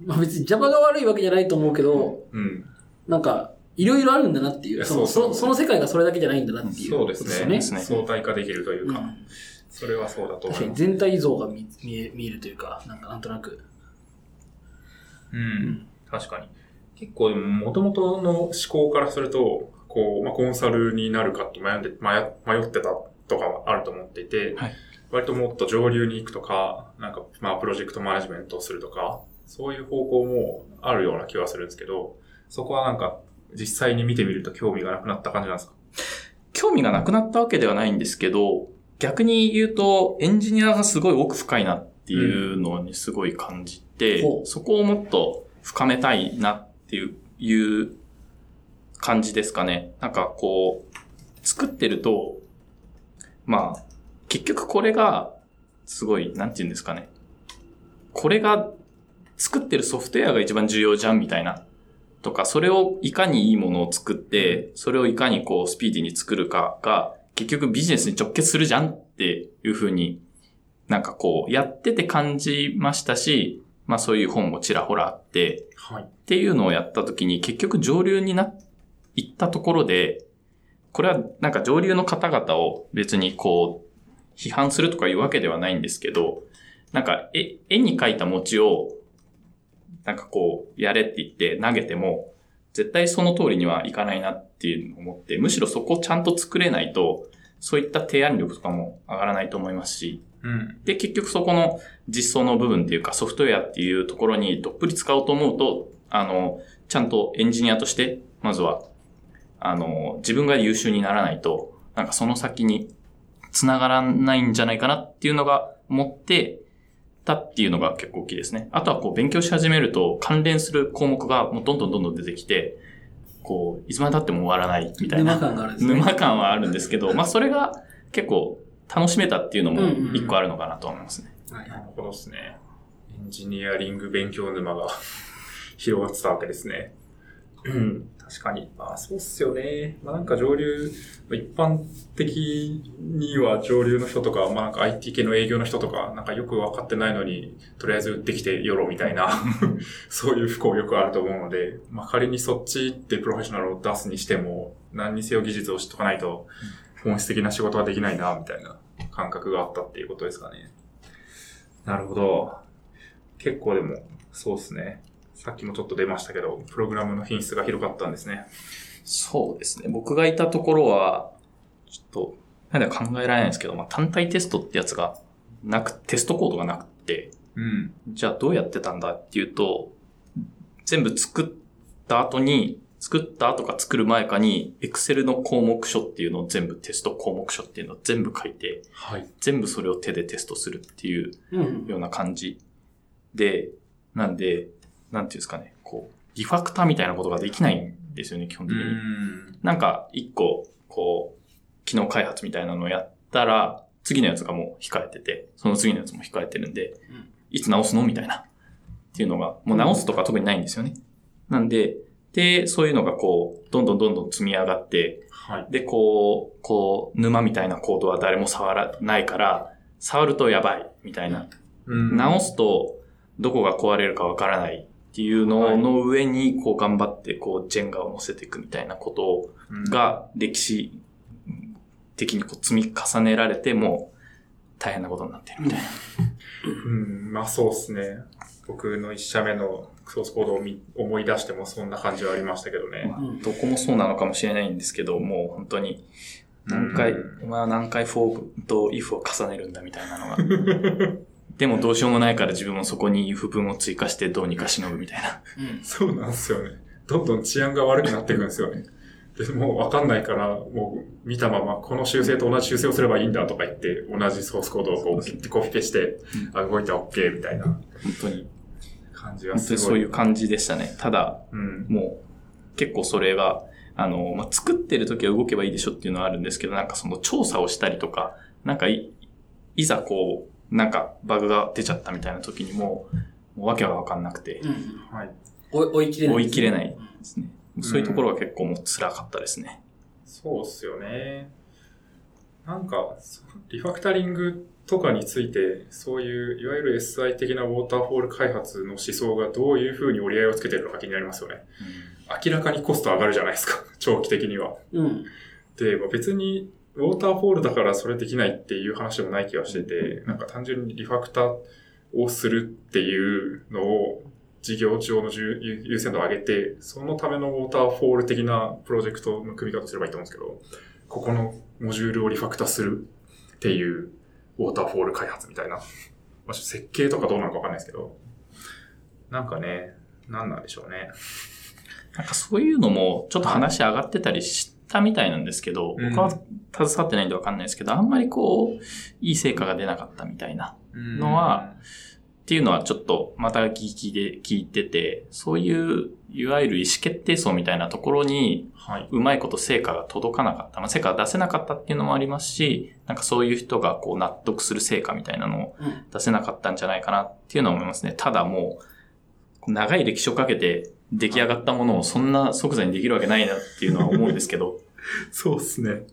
まあ別に Java が悪いわけじゃないと思うけど、うん。なんか、いろいろあるんだなっていう、そのそうその世界がそれだけじゃないんだなっていうそうですね。相対化できるというか、うんそれはそうだと思います。全体像が見見え見えるというか、なんかなんとなく。うん。確かに。結構、もともとの思考からすると、こう、まあ、コンサルになるかって、迷迷ってたとかはあると思っていて、はい。割ともっと上流に行くとか、なんか、まあ、プロジェクトマネジメントをするとか、そういう方向もあるような気はするんですけど、そこはなんか、実際に見てみると興味がなくなった感じなんですか？興味がなくなったわけではないんですけど、逆に言うと、エンジニアがすごい奥深いなっていうのにすごい感じて、ほう。そこをもっと深めたいなっていう、いう感じですかね。なんかこう、作ってると、まあ、結局これが、すごい、なんて言うんですかね。これが、作ってるソフトウェアが一番重要じゃんみたいな。とか、それをいかにいいものを作って、それをいかにこうスピーディーに作るかが、結局ビジネスに直結するじゃんっていうふうに、なんかこう、やってて感じましたし、まあそういう本もちらほらあって、はい。っていうのをやったときに結局上流にな、行ったところで、これはなんか上流の方々を別にこう、批判するとかいうわけではないんですけど、なんか絵、絵に描いた餅を、なんかこう、やれって言って投げても、絶対その通りにはいかないなっていうのを思って、むしろそこをちゃんと作れないと、そういった提案力とかも上がらないと思いますし、うん。で、結局そこの実装の部分っていうかソフトウェアっていうところにどっぷり使おうと思うと、あの、ちゃんとエンジニアとして、まずは、あの、自分が優秀にならないと、なんかその先に繋がらないんじゃないかなっていうのが思ってたっていうのが結構大きいですね。あとはこう勉強し始めると関連する項目がもうどんどんどんどん出てきて、こう、いつまで経っても終わらないみたいな。沼感があるんですね。沼感はあるんですけど、まあそれが結構楽しめたっていうのも一個あるのかなと思いますね。はいなるほどですね。エンジニアリング勉強沼が [laughs] 広がってたわけですね。確かに。まあ、そうっすよね。まあなんか上流、一般的には上流の人とか、まあなんか IT 系の営業の人とか、なんかよくわかってないのに、とりあえず売ってきてよろみたいな、[laughs] そういう不幸よくあると思うので、まあ仮にそっちってプロフェッショナルを出すにしても、何にせよ技術を知っとかないと、本質的な仕事はできないな、みたいな感覚があったっていうことですかね。なるほど。結構でも、そうですね。さっきもちょっと出ましたけど、プログラムの品質が広かったんですね。そうですね。僕がいたところは、ちょっと、なんだか考えられないんですけど、まあ、単体テストってやつがなく、テストコードがなくて、うん。じゃあどうやってたんだっていうと、全部作った後に、作った後か作る前かに、Excel の項目書っていうのを全部テスト項目書っていうのを全部書いて、はい。全部それを手でテストするっていううん。ような感じで、なんで、なんていうんですかね、こう、リファクターみたいなことができないんですよね、基本う的に。ん。なんか、一個、こう、機能開発みたいなのをやったら、次のやつがもう控えてて、その次のやつも控えてるんで、うんいつ直すのみたいな。っていうのが、もう直すとか特にないんですよね。なんで、で、そういうのがこう、どんどんどんどん積み上がって、はい。で、こう、こう、沼みたいなコードは誰も触らないから、触るとやばい、みたいな。うん直すと、どこが壊れるかわからないっていうのの上に、こう頑張って、こう、ジェンガを乗せていくみたいなことを、が歴史的にこう積み重ねられて、もう大変なことになってるみたいな。うん、まあそうですね。僕の一社目のソースコードを見思い出してもそんな感じはありましたけどね。うんどこもそうなのかもしれないんですけど、もう本当に何回、うんお前は何回フォークと if を重ねるんだみたいなのが。[laughs] でもどうしようもないから自分もそこに if 文を追加してどうにかしのぐみたいな。うん。そうなんですよね。どんどん治安が悪くなっていくんですよね。で、もうわかんないから、もう見たまま、この修正と同じ修正をすればいいんだとか言って、同じソースコードをこう、ピッてコピペして、あ、動いた OK みたいな本当に。感じが本当にすごい。そういう感じでしたね。ただ、うん。もう結構それが、あの、まあ、作ってる時は動けばいいでしょっていうのはあるんですけど、なんかその調査をしたりとか、なんかい、いざこう、なんかバグが出ちゃったみたいな時にもう、もうわけがわかんなくて、うん。はい。追い切れない。追い切れないですね。そういうところが結構もう辛かったですね。そうっすよね。なんか、そリファクタリングとかについて、そういう、いわゆる SI 的なウォーターフォール開発の思想がどういうふうに折り合いをつけてるのか気になりますよね。明らかにコスト上がるじゃないですか。長期的には。うん。で、まあ、別に、ウォーターフォールだからそれできないっていう話でもない気がしてて、なんか単純にリファクターをするっていうのを事業上の重優優先度を上げて、そのためのウォーターフォール的なプロジェクトの組み方すればいいと思うんですけど、ここのモジュールをリファクタするっていうウォーターフォール開発みたいな。まあ、設計とかどうなのかわかんないですけど、なんかね、なんなんでしょうね。なんかそういうのもちょっと話上がってたりしたみたいなんですけど、うん僕は携わってないんでわかんないですけど、あんまりこう、いい成果が出なかったみたいなのは、っていうのはちょっとまた聞きで聞いてて、そういう、いわゆる意思決定層みたいなところに、はい。うまいこと成果が届かなかった。まあ、成果が出せなかったっていうのもありますし、なんかそういう人がこう納得する成果みたいなのをうん。出せなかったんじゃないかなっていうのは思いますね。ただもう、長い歴史をかけて出来上がったものをそんな即座にできるわけないなっていうのは思うんですけど、[laughs] そうですね。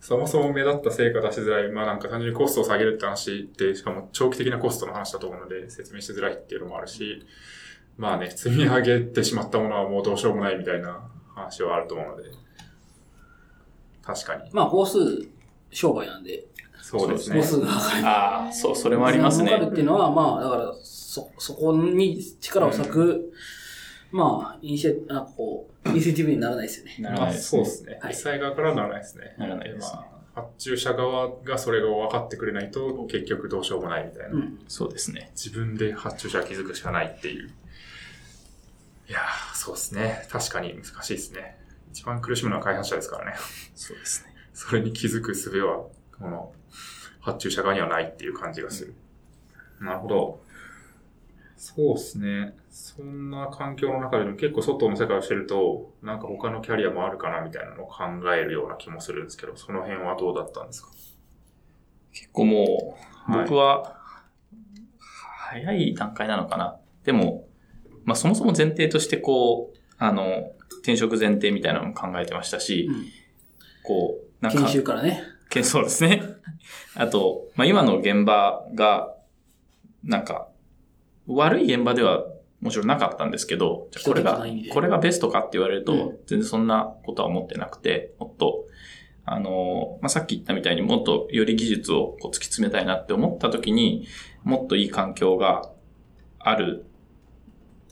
そもそも目立った成果出しづらい。まあなんか単純にコストを下げるって話で、しかも長期的なコストの話だと思うので、説明しづらいっていうのもあるし、まあね、積み上げてしまったものはもうどうしようもないみたいな話はあると思うので、確かに。まあ、工数、商売なんで、そうですね工。数が上がる。ああ、そう、それもありますね儲かる。っていうのは、まあ、だから、そ、そこに力を割く、まあ、イニシア、なんかこう、インセンティブにならないですよね。ならまあないですね。そうですね。はい実際側からはならないですね。ならないですねまあ、発注者側がそれが分かってくれないと、結局どうしようもないみたいな。うん。そうですね。自分で発注者は気づくしかないっていう。いやー、そうですね。確かに難しいですね。一番苦しむのは開発者ですからね。そうですね。それに気づく術は、この、発注者側にはないっていう感じがする。なるほど。そうですね。そんな環境の中でも結構外の世界をしてると、なんか他のキャリアもあるかなみたいなのを考えるような気もするんですけど、その辺はどうだったんですか？結構もう、はい僕は、早い段階なのかな。でも、まあそもそも前提としてこう、あの、転職前提みたいなのも考えてましたし、うんこう、なんか、研修からね。けそうですね。[laughs] あと、まあ、今の現場が、なんか、悪い現場ではもちろんなかったんですけど、じゃあこれがこれがベストかって言われると、うん全然そんなことは思ってなくて、もっと、あの、まあ、さっき言ったみたいにもっとより技術をこう突き詰めたいなって思った時に、もっといい環境がある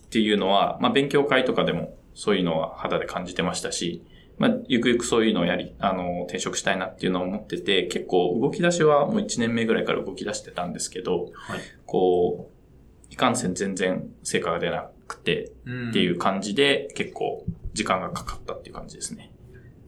っていうのは、まあ、勉強会とかでもそういうのは肌で感じてましたし、まあ、ゆくゆくそういうのをやり、あの、転職したいなっていうのを思ってて、結構動き出しはもう1年目ぐらいから動き出してたんですけど、はい。こう、いかんせん全然成果が出なくてうんっていう感じで、結構時間がかかったっていう感じですね。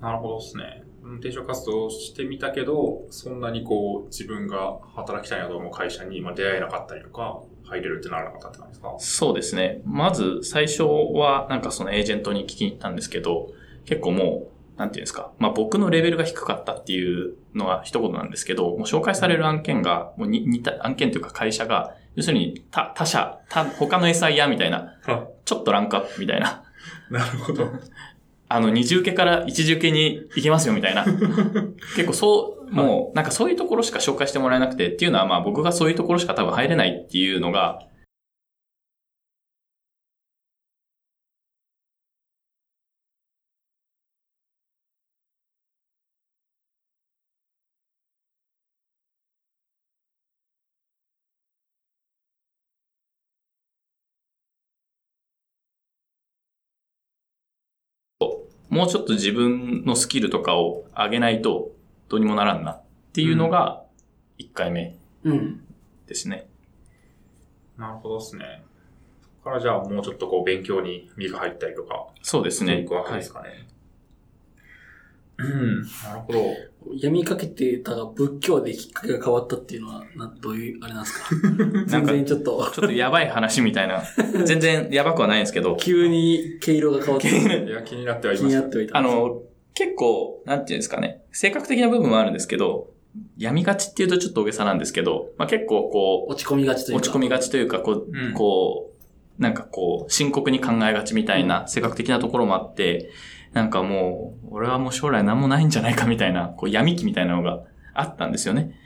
なるほどですね。うん転職活動をしてみたけど、そんなにこう、自分が働きたいなと思う会社にまあ出会えなかったりとか、入れるってならなかったって感じですか？そうですね。まず最初はなんかそのエージェントに聞きに行ったんですけど、結構もう、なんていうんですか。まあ僕のレベルが低かったっていうのは一言なんですけど、もう紹介される案件が、もうに似た案件というか会社が、要するに他他社、他、他の SIR みたいな、あちょっとランクアップみたいな、なるほど。あの、二重受けから一重受けに行けますよみたいな。結構そう、もう、なんかそういうところしか紹介してもらえなくて、っていうのはまあ僕がそういうところしか多分入れないっていうのが、もうちょっと自分のスキルとかを上げないとどうにもならんなっていうのが1回目うん。ですね。なるほどですね。そこからじゃあもうちょっとこう勉強に身が入ったりとか、そうですね。していくわけですかね。うん、なるほど。闇かけてたが仏教できっかけが変わったっていうのは、などういう、あれなんですか？全然ちょっと、ちょっとやばい話みたいな。[laughs] 全然やばくはないんですけど、急に毛色が変わって、いや、気になってはい気ます。よになってはいた。あ、の、結構、なんていうんですかね、性格的な部分はあるんですけど、闇がちっていうとちょっと大げさなんですけど、まあ、結構こ落ち込みがちとう、いうか。落ち込みがちというか、こう、うん。こう、なんかこう、深刻に考えがちみたいな性格的なところもあって、なんかもう、俺はもう将来何もないんじゃないかみたいな、こう闇期みたいなのがあったんですよね。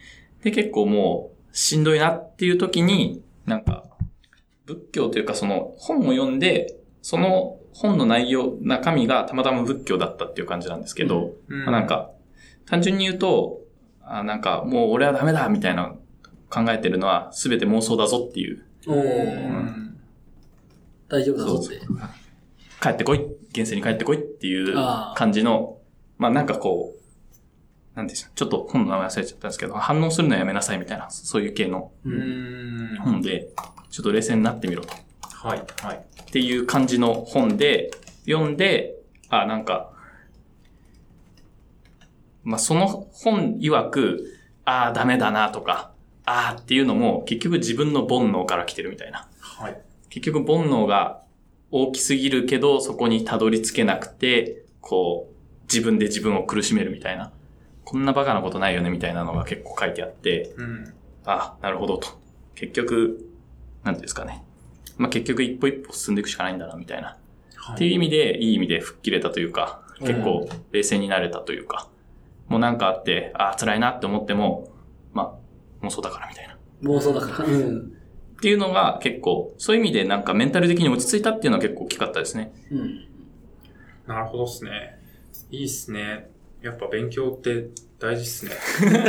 で、結構もう、しんどいなっていう時に、なんか、仏教というかその本を読んで、その本の内容、中身がたまたま仏教だったっていう感じなんですけど、うんまあなんか、単純に言うと、あなんかもう俺はダメだみたいな考えてるのは全て妄想だぞっていう。おうーん大丈夫だぞって。帰ってこい現世に帰ってこいっていう感じの、まあなんかこう、なんでしょう、ちょっと本の名前忘れちゃったんですけど、反応するのやめなさいみたいな、そういう系の。本で、ちょっと冷静になってみろと。はい、はい。っていう感じの本で、読んで、あ、なんか、まあ、その本曰く、ああ、ダメだなとか、ああっていうのも、結局自分の煩悩から来てるみたいな。はい。結局煩悩が大きすぎるけど、そこにたどり着けなくて、こう、自分で自分を苦しめるみたいな。こんなバカなことないよねみたいなのが結構書いてあって、うん。あ、なるほどと。結局、なんていうんですかね。まあ、結局一歩一歩進んでいくしかないんだな、みたいな。っていう意味で、いい意味で吹っ切れたというか、結構冷静になれたというか、もうなんかあって、ああ、辛いなって思っても、まあ、妄想だからみたいな。っ妄想だから。うん。ていうのが結構、そういう意味でなんかメンタル的に落ち着いたっていうのは結構大きかったですね。うん。なるほどっすね。いいっすね。やっぱ勉強って大事っすね。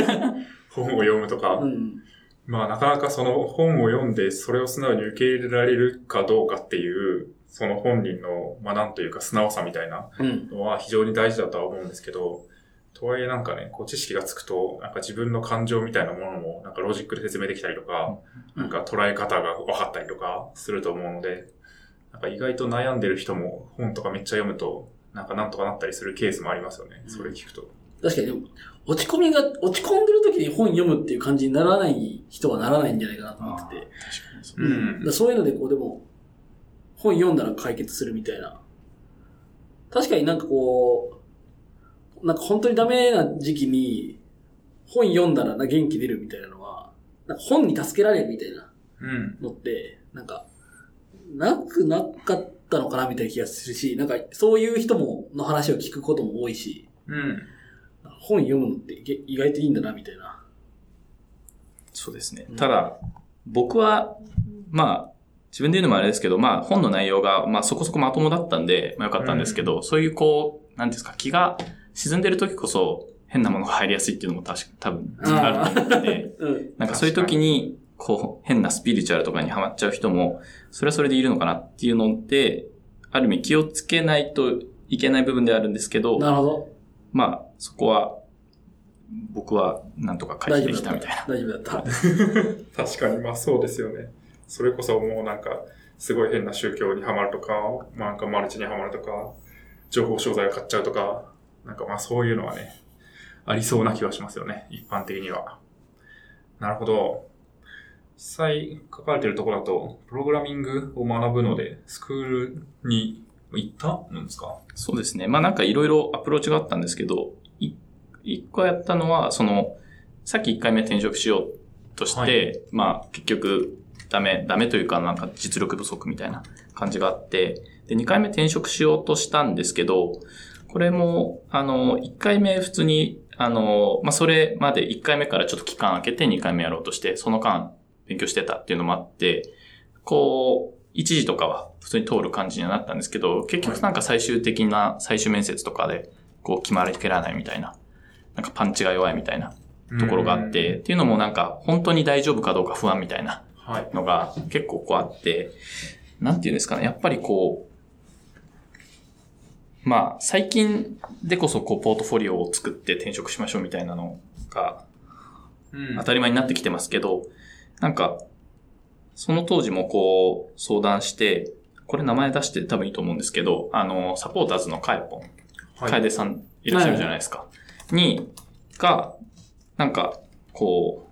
[laughs] 本を読むとか。うん。まあなかなかその本を読んでそれを素直に受け入れられるかどうかっていう、その本人の、まあなんというか素直さみたいなうん。のは非常に大事だとは思うんですけど、とはいえなんかね、こう知識がつくと、なんか自分の感情みたいなものも、なんかロジックで説明できたりとか、なんか捉え方が分かったりとかすると思うので、なんか意外と悩んでる人も本とかめっちゃ読むと、なんかなんとかなったりするケースもありますよね。それ聞くと。確かに落ち込みが、落ち込んでる時に本読むっていう感じにならない人はならないんじゃないかなと思ってて。確かにそうんだからそういうので、こう、でも、本読んだら解決するみたいな。確かになんかこう、なんか本当にダメな時期に、本読んだらな元気出るみたいなのは、なんか本に助けられるみたいなうん。のって、なんか、なくなかったのかなみたいな気がするし、なんかそういう人も、の話を聞くことも多いし、うん。本読むのって意意外といいんだなみたいな。そうですねうん。ただ、僕は、まあ、自分で言うのもあれですけど、まあ、本の内容が、まあ、そこそこまともだったんで、まあ、よかったんですけど、そういうこう、なんですか、気が沈んでる時こそ、変なものが入りやすいっていうのも確か、多分、あると思ってて、[laughs] うん。なんかそういう時に、こう、変なスピリチュアルとかにハマっちゃう人も、それはそれでいるのかなっていうので、ある意味気をつけないといけない部分ではあるんですけど、なるほど。まあ、そこは、僕はなんとか回避できたみたいな。。大丈夫だった。[laughs] 確かに、まあそうですよね。それこそもうなんか、すごい変な宗教にはまるとか、まあなんかマルチにはまるとか、情報商材を買っちゃうとか、なんかまあそういうのはね、ありそうな気はしますよね。一般的には。なるほど。実際書かれてるところだと、プログラミングを学ぶので、スクールに行ったんですか？そうですね。まあなんかいろいろアプローチがあったんですけど、い一個やったのは、その、さっき一回目転職しようとして、はいまあ結局ダメ、ダメというかなんか実力不足みたいな感じがあって、で、二回目転職しようとしたんですけど、これも、あの、一回目普通に、あの、まあそれまで一回目からちょっと期間空けて二回目やろうとして、その間勉強してたっていうのもあって、こう、一時とかは普通に通る感じにはなったんですけど、結局なんか最終的な最終面接とかで、こう決まりきらないみたいな、なんかパンチが弱いみたいなところがあって、っていうのもなんか本当に大丈夫かどうか不安みたいなはい。のが結構こうあって、なんていうんですかね、やっぱりこう、まあ最近でこそこうポートフォリオを作って転職しましょうみたいなのがうん。当たり前になってきてますけど、なんか、その当時もこう相談して、これ名前出して多分いいと思うんですけど、あの、サポーターズのカエポン、はい。楓さんいらっしゃるじゃないですか。に、が、なんか、こ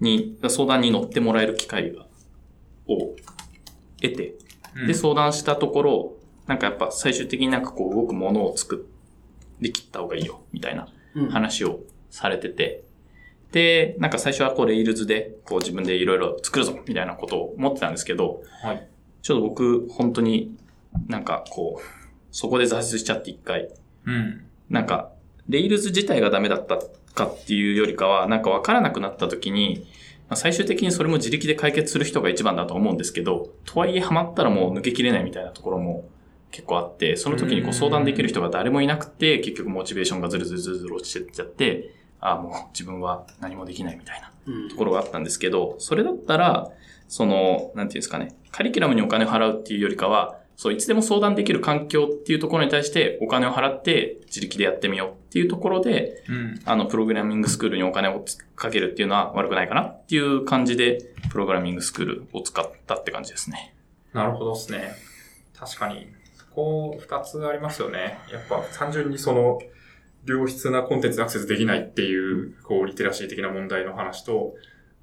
う、に、相談に乗ってもらえる機会が、を得て、うん。で、相談したところ、なんかやっぱ最終的になんかこう動くものを作り切った方がいいよ、みたいなうん。話をされてて、で、なんか最初はこうレイルズでこう自分でいろいろ作るぞみたいなことを思ってたんですけど、はい。ちょっと僕本当になんかこう、そこで挫折しちゃって一回、うん。なんかレイルズ自体がダメだったかっていうよりかは、なんかわからなくなった時に、まあ最終的にそれも自力で解決する人が一番だと思うんですけど、とはいえハマったらもう抜けきれないみたいなところも結構あって、その時にこう相談できる人が誰もいなくて、結局モチベーションがずるずるずるずる落ちてっちゃって、ああ、もう自分は何もできないみたいなうんところがあったんですけど、それだったら、その、なんていうんですかね、カリキュラムにお金を払うっていうよりかは、そう、いつでも相談できる環境っていうところに対してお金を払って自力でやってみようっていうところで、うん。あの、プログラミングスクールにお金をかけるっていうのは悪くないかなっていう感じで、プログラミングスクールを使ったって感じですね。なるほどですね。確かに、こう、二つありますよね。やっぱ単純にその、良質なコンテンツアクセスできないっていう、こう、リテラシー的な問題の話と、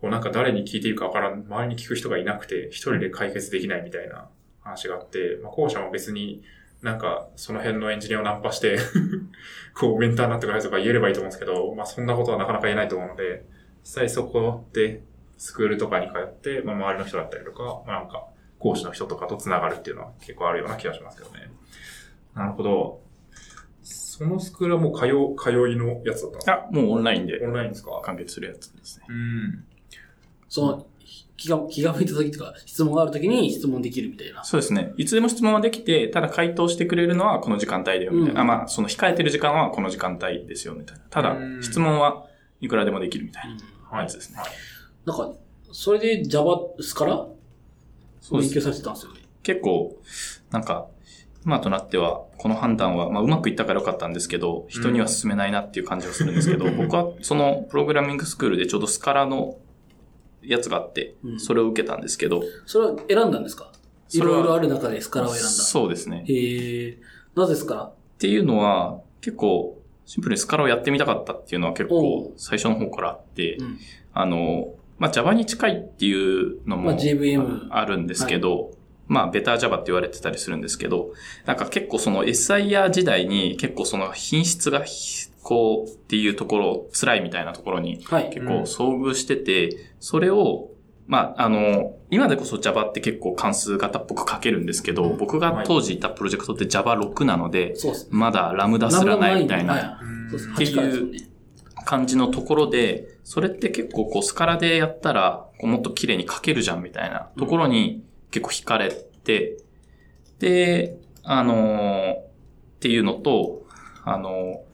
こうなんか誰に聞いていいかわからん、周りに聞く人がいなくて、一人で解決できないみたいな話があって、まあ、後者も別になんか、その辺のエンジニアをナンパして、[laughs] こう、メンターになってくださいとか言えればいいと思うんですけど、まあ、そんなことはなかなか言えないと思うので、実際そこで、スクールとかに通って、まあ、周りの人だったりとか、まあ、なんか、講師の人とかと繋がるっていうのは結構あるような気がしますけどね。なるほど。そのスクールはもう通う、通いのやつだったんですかあ、もうオンラインでオンラインですか？完結するやつですね。うん。その、気が、気が向いた時とか、質問がある時に質問できるみたいな。そうですね。いつでも質問はできて、ただ回答してくれるのはこの時間帯だよ、みたいな。うんあまあ、その控えてる時間はこの時間帯ですよ、みたいな。ただう、ん質問はいくらでもできるみたいなはい。やつですね。なんか、それで Java スから勉強されてたんですよね。結構、なんか、今となっては、この判断は、まあ、うまくいったからよかったんですけど、人には進めないなっていう感じはするんですけど、僕はそのプログラミングスクールでちょうどスカラのやつがあってう、んそれを受けたんですけど、それは選んだんですか？いろいろある中でスカラを選んだ。そうですね。へえ。なぜスカラっていうのは、結構、シンプルにスカラをやってみたかったっていうのは結お構最初の方からあって、うんあの、まあ、Java に近いっていうのもまあるんですけど、まあ、ベター Java って言われてたりするんですけど、なんか結構その SIR 時代に結構その品質がひこうっていうところ、辛いみたいなところにはい。結構遭遇してて、それを、まあ、あの、今でこそ Java って結構関数型っぽく書けるんですけど、うん僕が当時いたプロジェクトって Java6 なので。まだラムダすらないみたいな。っていう8からですよね。感じのところで、それって結構こうスカラでやったら、こうもっと綺麗に書けるじゃんみたいなところに結構惹かれて、で、あのーっていうのと、あのー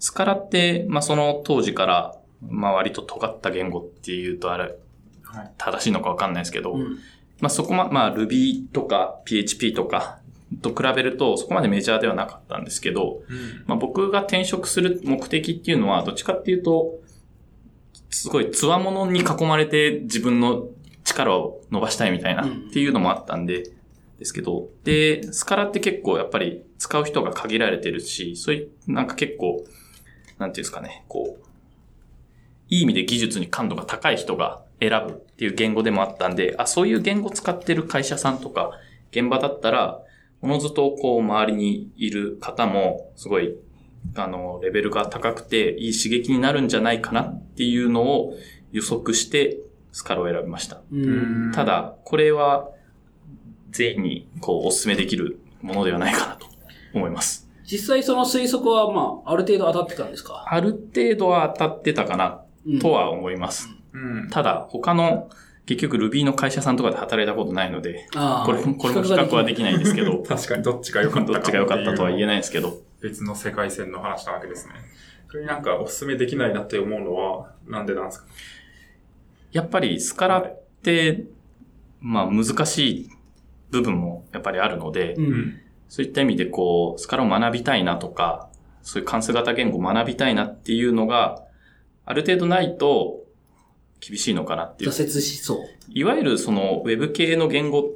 スカラって、まあ、その当時から、まあ、割と尖った言語っていうとあれ、はい。正しいのかわかんないですけど、うん。まあ、そこま、まあ、Ruby とか PHP とかと比べると、そこまでメジャーではなかったんですけど、うん。まあ、僕が転職する目的っていうのは、どっちかっていうと、すごい強者に囲まれて自分の力を伸ばしたいみたいなうん。っていうのもあったんで、ですけど、で、スカラって結構やっぱり使う人が限られてるし、そういう、なんか結構、なんていうんですかね、こう、いい意味で技術に感度が高い人が選ぶっていう言語でもあったんで、あ、そういう言語使ってる会社さんとか、現場だったら、おのずとこう周りにいる方も、すごい、あの、レベルが高くて、いい刺激になるんじゃないかなっていうのを予測して、スカラを選びました。うん。ただ、これは、全員に、こう、お勧めできるものではないかなと思います。実際その推測は、まあ、ある程度当たってたんですか？ある程度は当たってたかな、うんとは思います。うん。ただ、他の、結局 Ruby の会社さんとかで働いたことないので、ああこれも、これも比較はできないんですけど、[laughs] 確かにどっちが良かったか [laughs] どっちが良かったとは言えない。ないですけど、別の世界線の話なわけですね。これなんかお勧めできないなって思うのは、なんでなんですか？やっぱりスカラって、まあ難しい部分もやっぱりあるので、う。。うんそういった意味でこう、スカラを学びたいなとか、そういう関数型言語を学びたいなっていうのが、ある程度ないと厳しいのかなっていう。挫折しそう。いわゆるその Web 系の言語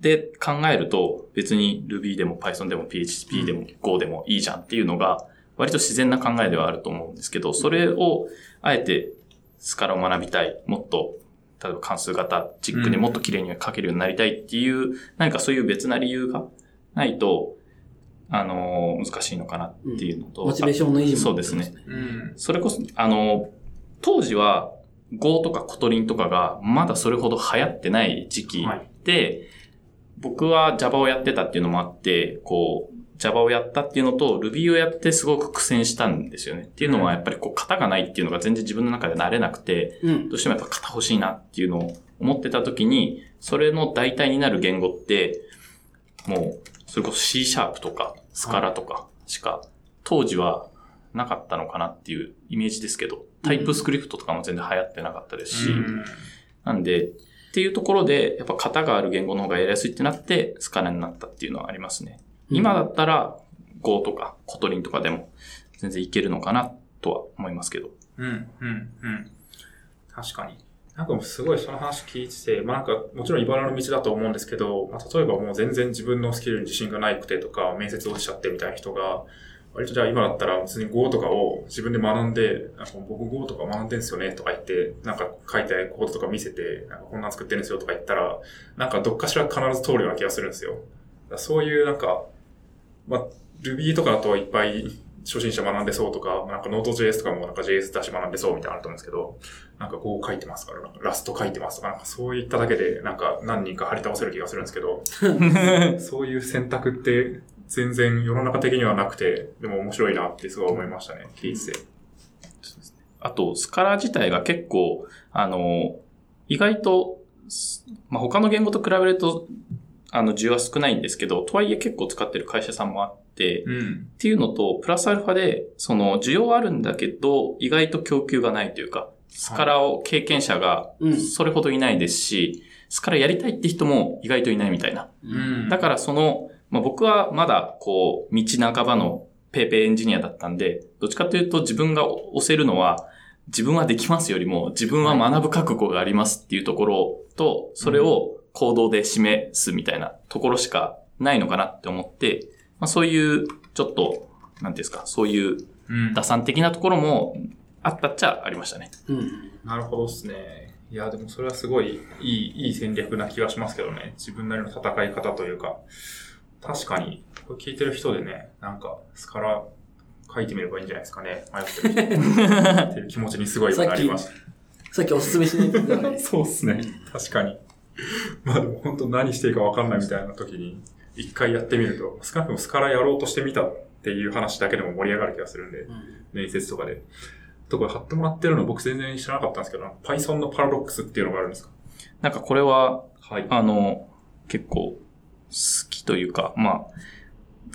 で考えると、別に Ruby でも Python でも PHP でも Go でもいいじゃんっていうのが、割と自然な考えではあると思うんですけど、それをあえてスカラを学びたい、もっと、例えば関数型チックにもっと綺麗に書けるようになりたいっていう、何かそういう別な理由がないと、あのー難しいのかなっていうのと、モチベーションの維持も。そうですね。うん。それこそ、あの、当時は Go とか Kotlin とかがまだそれほど流行ってない時期はい。で、僕は Java をやってたっていうのもあって、こう、Java をやったっていうのと Ruby をやってすごく苦戦したんですよね。っていうのはやっぱりこう型がないっていうのが全然自分の中で慣れなくて、うん。どうしてもやっぱ型欲しいなっていうのを思ってた時に、それの代替になる言語って、もう、それこそ C シャープとか、スカラとかしか、当時はなかったのかなっていうイメージですけど、 TypeScript とかも全然流行ってなかったですし、うんなんで、っていうところで、やっぱ型がある言語の方がやりやすいってなって、 Scala になったっていうのはありますね。今だったら、Go とか、 Kotlin とかでも、全然いけるのかな、とは思いますけど。うん、うん、うん。確かに。なんかもうすごいその話聞いてて、まあなんかもちろん茨の道だと思うんですけど、まあ例えばもう全然自分のスキルに自信がないくてとか、面接落ちちゃってみたいな人が、割とじゃあ今だったら別に Go とかを自分で学んで、なんか僕 Go とか学んでんすよねとか言って、なんか書いてコードとか見せて、なんかこんなん作ってるんですよとか言ったら、なんかどっかしら必ず通るような気がするんですよ。そういうなんか、まあ Ruby とかだといっぱい初心者学んでそうとか、なんか Node.js とかもなんか JS だし学んでそうみたいなのあると思うんですけど、なんか Go 書いてますから、なんかラスト書いてますとか、なんかそういっただけで、なんか何人か張り倒せる気がするんですけど、[laughs] そういう選択って全然世の中的にはなくて、でも面白いなってすごい思いましたね、聞いてて。あと、スカラ自体が結構、あの、意外と、すまあ、他の言語と比べると、あの、需要は少ないんですけど、とはいえ結構使ってる会社さんもあって、うん。っていうのと、プラスアルファで、その、需要はあるんだけど、意外と供給がないというか、スカラを経験者がうんそれほどいないですし、スカラやりたいって人も意外といないみたいな。うん。だからその、まあ、僕はまだこう、道半ばのペーペーエンジニアだったんで、どっちかというと自分が押せるのは、自分はできますよりも、自分は学ぶ覚悟がありますっていうところと、それを行動で示すみたいなところしかないのかなって思って、まあ、そういう、ちょっと、なんていうんですか、そういううん打算的なところもあったっちゃありましたね。うん。なるほどですね。いや、でもそれはすごいいい、いい戦略な気がしますけどね。自分なりの戦い方というか。確かに、これ聞いてる人でね、なんか、スカラ書いてみればいいんじゃないですかね。迷ってる人。っていう気持ちにすごい今なりました。さっきおすすめしないと言ってたね [laughs] そうですね。確かに。まあでも本当何していいか分かんないみたいな時に、一回やってみると、少なくともスカラやろうとしてみたっていう話だけでも盛り上がる気がするんで、うん面接とかで。とこれ貼ってもらってるの僕全然知らなかったんですけど、Python のパラドックスっていうのがあるんですか？なんかこれは、はい。あの、結構好きというか、ま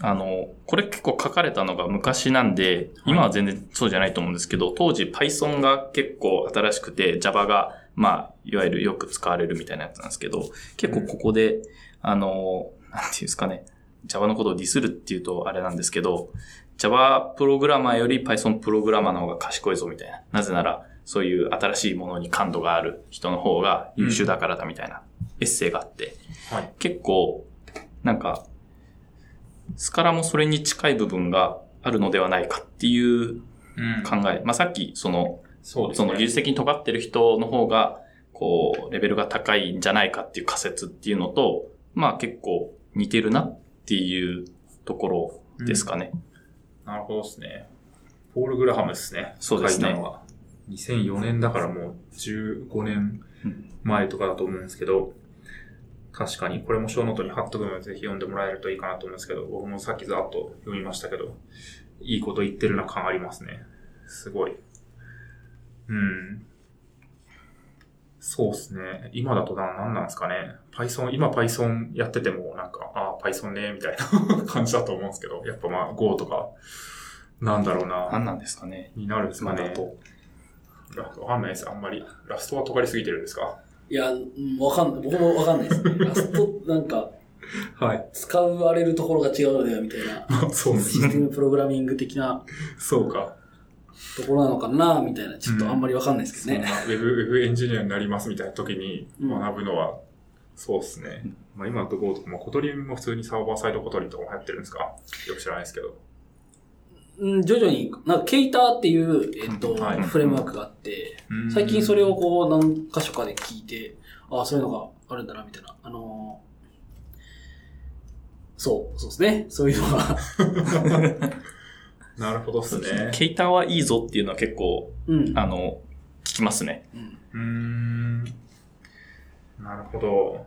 あ、あの、これ結構書かれたのが昔なんで、今は全然そうじゃないと思うんですけど、当時 Python が結構新しくて Java が、まあ、いわゆるよく使われるみたいなやつなんですけど、結構ここで、あの、なんていうんですかね、Java のことをディスるっていうとあれなんですけど、Java プログラマーより Python プログラマーの方が賢いぞみたいな。なぜなら、そういう新しいものに感度がある人の方が優秀だからだみたいなエッセイがあって、はい。結構、なんか、スカラもそれに近い部分があるのではないかっていううん考え。まあ、さっき、その、そね。その技術的に尖ってる人の方が、こう、レベルが高いんじゃないかっていう仮説っていうのと、まあ結構似てるなっていうところですかね。なるほどですね。ポール・グラハムですね。そうですね書いたのは。2004年だからもう15年前とかだと思うんですけど、確かにこれも小ノートに貼っとくのでぜひ読んでもらえるといいかなと思うんですけど、僕もさっきざっと読みましたけど、いいこと言ってるな感ありますね。すごい。うん。そうですね。今だとな、なんなんですかね。Python、今 Python やっててもなんか、ああ、Python ね、みたいな [laughs] 感じだと思うんですけど、やっぱまあ Go とか、なんだろうな。何なんですかね。になるんですかね。わかんないです。あんまり。 Rust は尖りすぎてるんですか？いや、うんわかんない。僕もわかんないですね。 Rust、なんか、はい。使われるところが違うのではみたいな、そうシステムプログラミング的なそうか。ところなのかな、みたいな、ちょっとあんまりわかんないですけどね。そんなウェブ、ウェブエンジニアになりますみたいな時にうん学ぶのは、そうですね。まあ今だと Go とか、まあ Kotlin も普通にサーバーサイド Kotlin とかも流行ってるんですか？よく知らないですけど。うん、徐々に、なんか、ケイターっていう、えっと、はいフレームワークがあって、最近それをこう、何箇所かで聞いて、ああ、そういうのがあるんだな、みたいな。あのーそう、そうですね。そういうのが、[laughs] なるほどですね。ケイターはいいぞっていうのは結構、うん。あの、聞きますね。うんうーん。なるほど。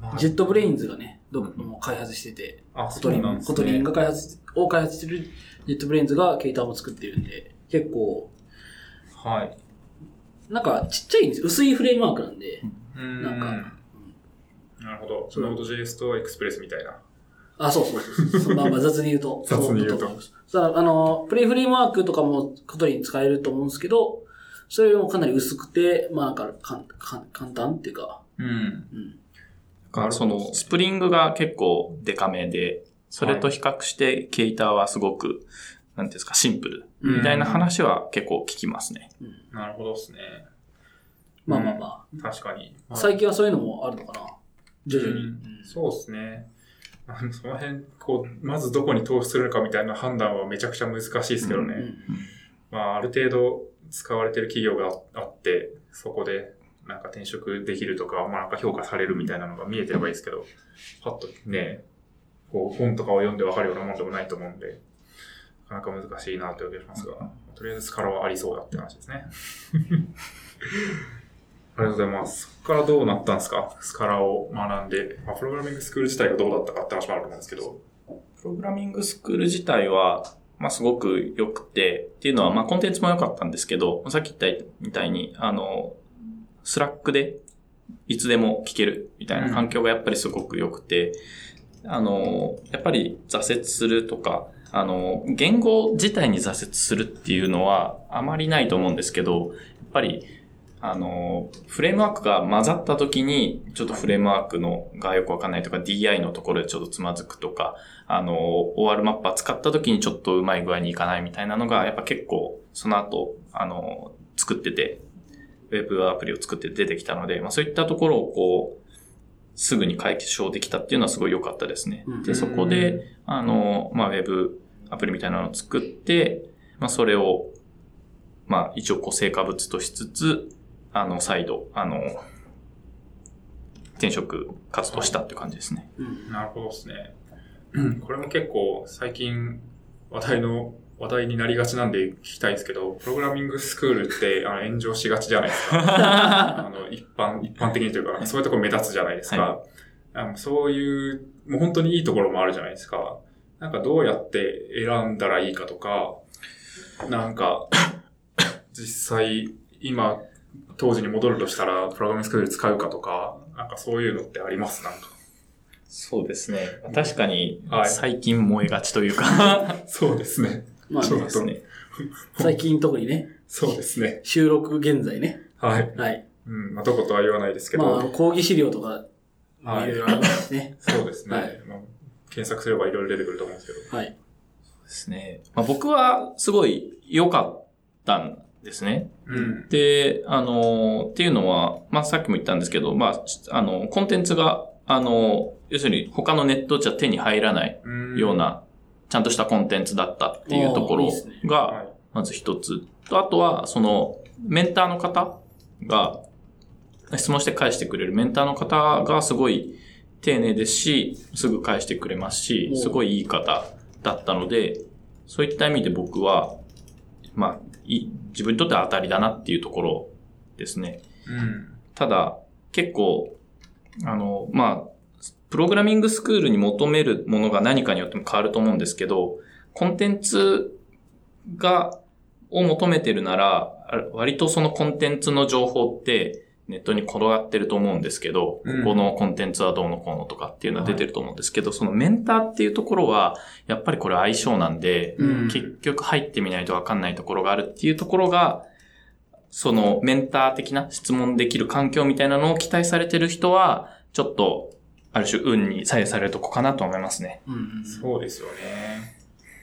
まあ JetBrains がね、どこも開発してて、あ、 Kotlin、そうなんです Kotlin ね。が開発、を開発してる JetBrains が Ktor も作ってるんで、結構、はい。なんかちっちゃいんですよ。薄いフレームワークなんで。うーん。なんかなるほど。Node.js と Express みたいな。あ、そうそうそうそう。まあまあ [laughs] 雑に言うと。雑に言うとさあ、あの、 Play Framework とかも Kotlin 使えると思うんですけど、それもかなり薄くて、まあなんかかんかん簡単っていうか、うん。うん。だからその、スプリングが結構デカめで、それと比較して、ケイターはすごく、なんていうんですか、シンプル。みたいな話は結構聞きますね。なるほどですね。まあまあま確かに。あ。最近はそういうのもあるのかな？徐々に。うんうんそうですね。あのその辺、こう、まずどこに投資するかみたいな判断はめちゃくちゃ難しいですけどね。うんまあ、ある程度使われてる企業があって、そこでなんか転職できるとか、まあなんか評価されるみたいなのが見えてればいいですけど、パッとね、こう本とかを読んでわかるようなもんでもないと思うんで、なかなか難しいなという気がしますが、とりあえずスカラはありそうだって話ですね。[laughs] ありがとうございます。そこからどうなったんですか？スカラを学んで。まあ、プログラミングスクール自体がどうだったかって話もあると思うんですけど。プログラミングスクール自体は、まあ、すごく良くて、っていうのは、まあ、コンテンツも良かったんですけど、さっき言ったみたいに、あの、 Slack でいつでも聞けるみたいな環境がやっぱりすごく良くて、あの、やっぱり挫折するとか、あの、言語自体に挫折するっていうのはあまりないと思うんですけど、やっぱり、あの、フレームワークが混ざった時に、ちょっとフレームワークのがよくわかんないとか、DI のところでちょっとつまずくとか、あの、OR マッパー使った時にちょっとうまい具合にいかないみたいなのが、やっぱ結構、その後、あの、作ってて、ウェブアプリを作って出てきたので、まあそういったところをこう、すぐに解消できたっていうのはすごい良かったですね。うんで、そこで、あの、まあウェブアプリみたいなのを作って、まあそれを、まあ一応こう成果物としつつ、あの、再度、あの、転職活動したっていう感じですね。うんなるほどですね。う [clears throat] んこれも結構最近話題の、話題になりがちなんで聞きたいんですけど、プログラミングスクールってあの炎上しがちじゃないですか。[laughs] あの一般、一般的にというか、そういうところ目立つじゃないですか。はあのそういう、もう本当にいいところもあるじゃないですか。なんかどうやって選んだらいいかとか、なんか、実際、今、当時に戻るとしたら、プログラミングスクール使うかとか、なんかそういうのってあります？なんか。そうですね。確かにはい、最近燃えがちというか、[laughs] そうですね。まあねそうですね。[laughs] 最近特にね、そうですね。収録現在ね。はい。はい。うん。まあ、どことは言わないですけど。まあ、講義資料とか、はいいろいろありますしね。[laughs] そうですね。はいまあ検索すればいろいろ出てくると思うんですけど。はい。ですね。まあ、僕はすごい良かったんですね。うん。で、あの、っていうのは、まあ、さっきも言ったんですけど、まあ、あの、コンテンツが、あの、要するに他のネットじゃ手に入らないような、ちゃんとしたコンテンツだったっていうところが、はい。まず一つ。と、あとは、その、メンターの方が、質問して返してくれるメンターの方がすごい丁寧ですし、すぐ返してくれますしお、すごいいい方だったので、そういった意味で僕は、まあ、い自分にとっては当たりだなっていうところですね。うん。ただ、結構、あの、まあ、プログラミングスクールに求めるものが何かによっても変わると思うんですけど、コンテンツが、を求めてるなら、あ割とそのコンテンツの情報ってネットに転がってると思うんですけど、うん。ここのコンテンツはどうのこうのとかっていうのは出てると思うんですけど、そのメンターっていうところは、やっぱりこれ相性なんで、うん。結局入ってみないとわかんないところがあるっていうところが、そのメンター的な質問できる環境みたいなのを期待されてる人は、ちょっと、ある種運に左右されるとこかなと思いますね。うんうん。そうですよね。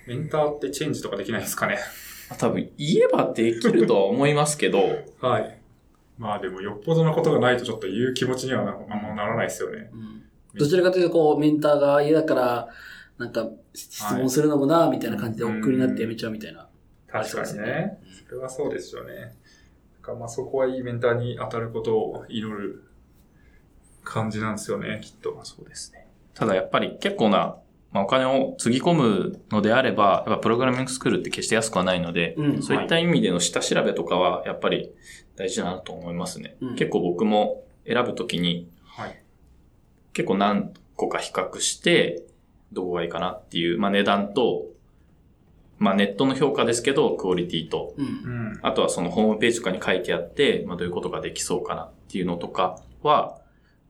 メンターってチェンジとかできないですかね。多分、言えばできるとは思いますけど、[laughs] はい。まあでも、よっぽどなことがないとちょっと言う気持ちにはなあんまならないですよね。うんどちらかというと、こう、メンターが嫌だから、なんか、質問するのもな、みたいな感じで、はい億劫になってやめちゃうみたいな。確かにね。それはそうですよね。だからまあそこはいいメンターに当たることを祈る感じなんですよね、きっと。そうですね。ただやっぱり結構な、まあ、お金をつぎ込むのであれば、やっぱプログラミングスクールって決して安くはないので、うんそういった意味での下調べとかはやっぱり大事だなと思いますね。うん結構僕も選ぶときにはい。結構何個か比較して、どこがいいかなっていう、まあ値段と、まあネットの評価ですけど、クオリティと、うん。うん。あとはそのホームページとかに書いてあって、まあどういうことができそうかなっていうのとかは、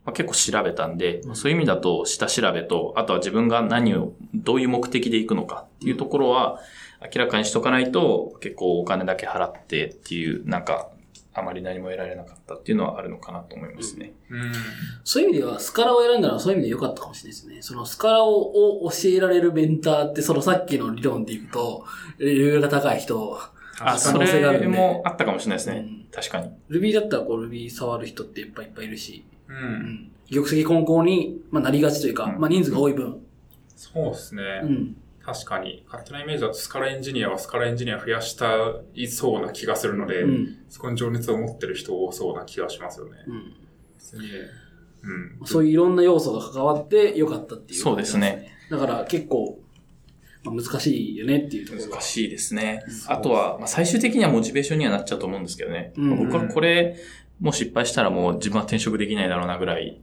まあ、結構調べたんで、まあそういう意味だと下調べと、あとは自分が何を、どういう目的で行くのかっていうところは明らかにしとかないと、結構お金だけ払ってっていう、なんか、あまり何も得られなかったっていうのはあるのかなと思いますね。うん。そういう意味では、スカラを選んだのはそういう意味で良かったかもしれないですね。そのスカラをを教えられるメンターって、そのさっきの理論でいくと、レベルが高い人、あ、可そ能性があるんでれもあったかもしれないですね。うん確かに。Ruby だったらこう Ruby 触る人っていっぱいいっぱいいるし、う。うんん。玉石混交に、まあ、なりがちというか、うんまあ、人数が多い分、そうですね。うん。確かに。勝手なイメージだとスカラエンジニアはスカラエンジニア増やしたいそうな気がするので、うん。そこに情熱を持ってる人多そうな気がしますよね。うん。うん。そういういろんな要素が関わって良かったっていう、そうですね。だから結構、まあ、難しいよねっていうところが難。しいですねうん。あとは、まあ、最終的にはモチベーションにはなっちゃうと思うんですけどね。うん僕はこれ、もう失敗したらもう自分は転職できないだろうなぐらい。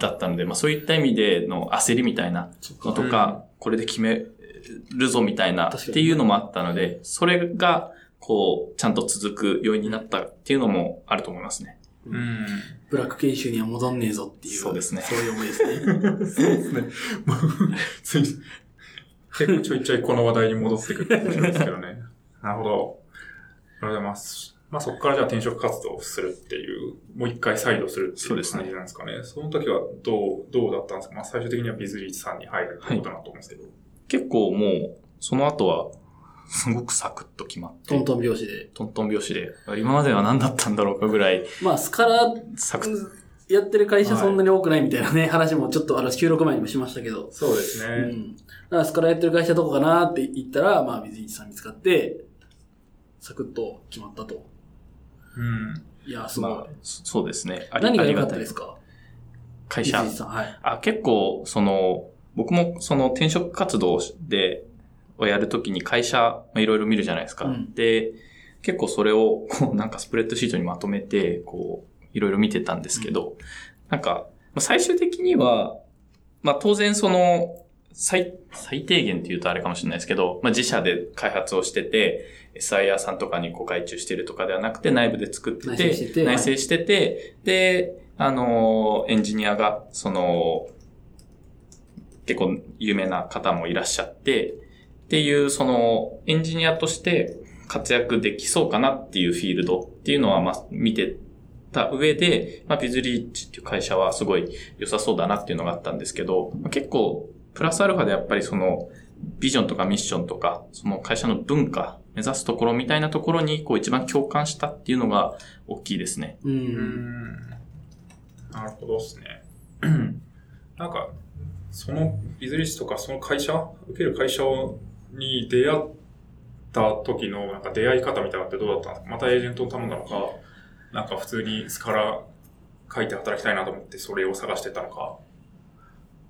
だったので、まあそういった意味での焦りみたいなのか。とか、これで決めるぞみたいなっていうのもあったので、それが、こう、ちゃんと続く要因になったっていうのもあると思いますね。うん。ブラック研修には戻んねえぞっていう。そうですねそういう思いですね。[laughs] そうですね。もうつい結構ちょいちょいこの話題に戻ってくるかもしれないですけどね。なるほど。ありがとうございます。まあそこからじゃあ転職活動をするっていう、もう一回再度するっていうそうですね感じなんですかね。その時はどう、どうだったんですか？まあ最終的にはビズリーチさんに入るってことだなと思うんですけど。結構もう、その後は、すごくサクッと決まって、トントン拍子で。トントン拍子で、今までは何だったんだろうかぐらい、まあ、スカラサクッやってる会社はいそんなに多くないみたいなね、話もちょっとあの収録前にもしましたけど。そうですね。うん。だからスカラやってる会社どこかなって言ったら、まあ、水市さん見つかって、サクッと決まったと。うん。いや、すごい。まあ、そそうですね。あり何が良かありがたいったですか会社はい。あ、結構、その、僕もその転職活動で、をやるときに会社、まあいろいろ見るじゃないですか。うんで、結構それを、こう、なんかスプレッドシートにまとめて、こう、いろいろ見てたんですけど、なんか、まあ最終的には、まあ当然その、最、最低限って言うとあれかもしれないですけど、まあ自社で開発をしてて、SIR さんとかにこう外注してるとかではなくて内部で作ってて、内製してて内製しててで、あの、エンジニアが、その、結構有名な方もいらっしゃって、っていう、その、エンジニアとして活躍できそうかなっていうフィールドっていうのは、まあ、見てた上で、まあ、ビズリーチっていう会社はすごい良さそうだなっていうのがあったんですけど、まあ結構、プラスアルファでやっぱりその、ビジョンとかミッションとか、その会社の文化、目指すところみたいなところに、こう一番共感したっていうのが大きいですね。う。うんん。なるほどですね。[clears throat] なんか、そのビズリスとかその会社、受ける会社に出会った時のなんか出会い方みたいなのってどうだったんですか？またエージェントに頼んだのか、なんか普通にスカラ書いて働きたいなと思ってそれを探してたのか。